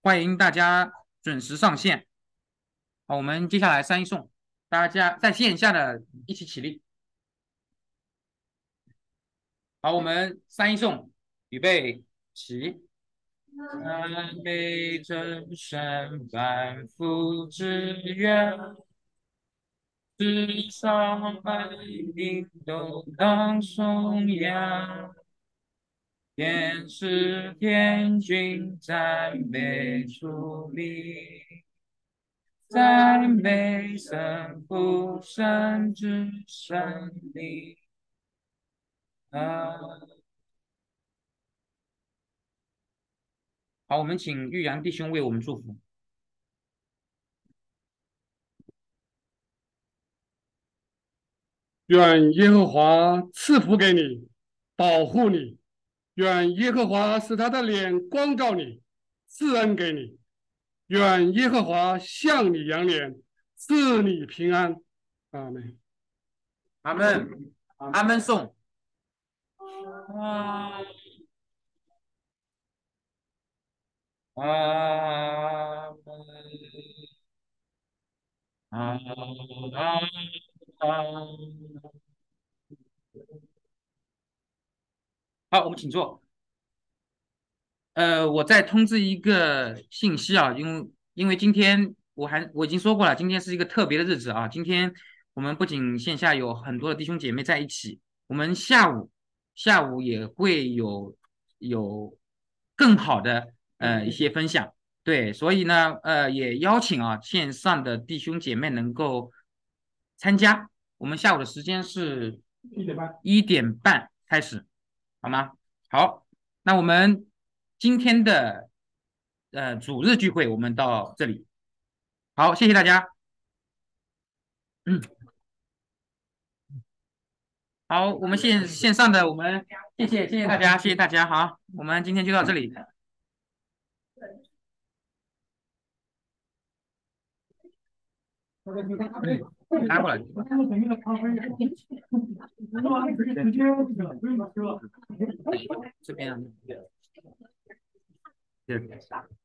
欢迎大家准时上线。好，我们接下来三一颂，大家在线下的一起起立。好，我们三一送，预备起。赞美真神万夫之愿，世上百灵都当颂扬，天使天君赞美主名，赞美神父神之神灵。啊，好，我们请玉阳弟兄为我们祝福。愿耶和华赐福给你，保护你；愿耶和华使他的脸光照你，赐恩给你；愿耶和华向你扬脸，赐你平安。阿门。阿门，阿门颂。啊阿门，啊啊好，我们请坐。呃，我再通知一个信息啊，因为因为今天我还我已经说过了，今天是一个特别的日子啊。今天我们不仅线下有很多的弟兄姐妹在一起，我们下午下午也会有有更好的呃一些分享。对，所以呢，呃，也邀请啊线上的弟兄姐妹能够参加。我们下午的时间是一点半，一点半开始，好吗？好，那我们今天的呃主日聚会我们到这里，好，谢谢大家。嗯，好，我们线线上的我们谢谢谢谢大家，谢谢大家，好，我们今天就到这里。拿过来。这边对。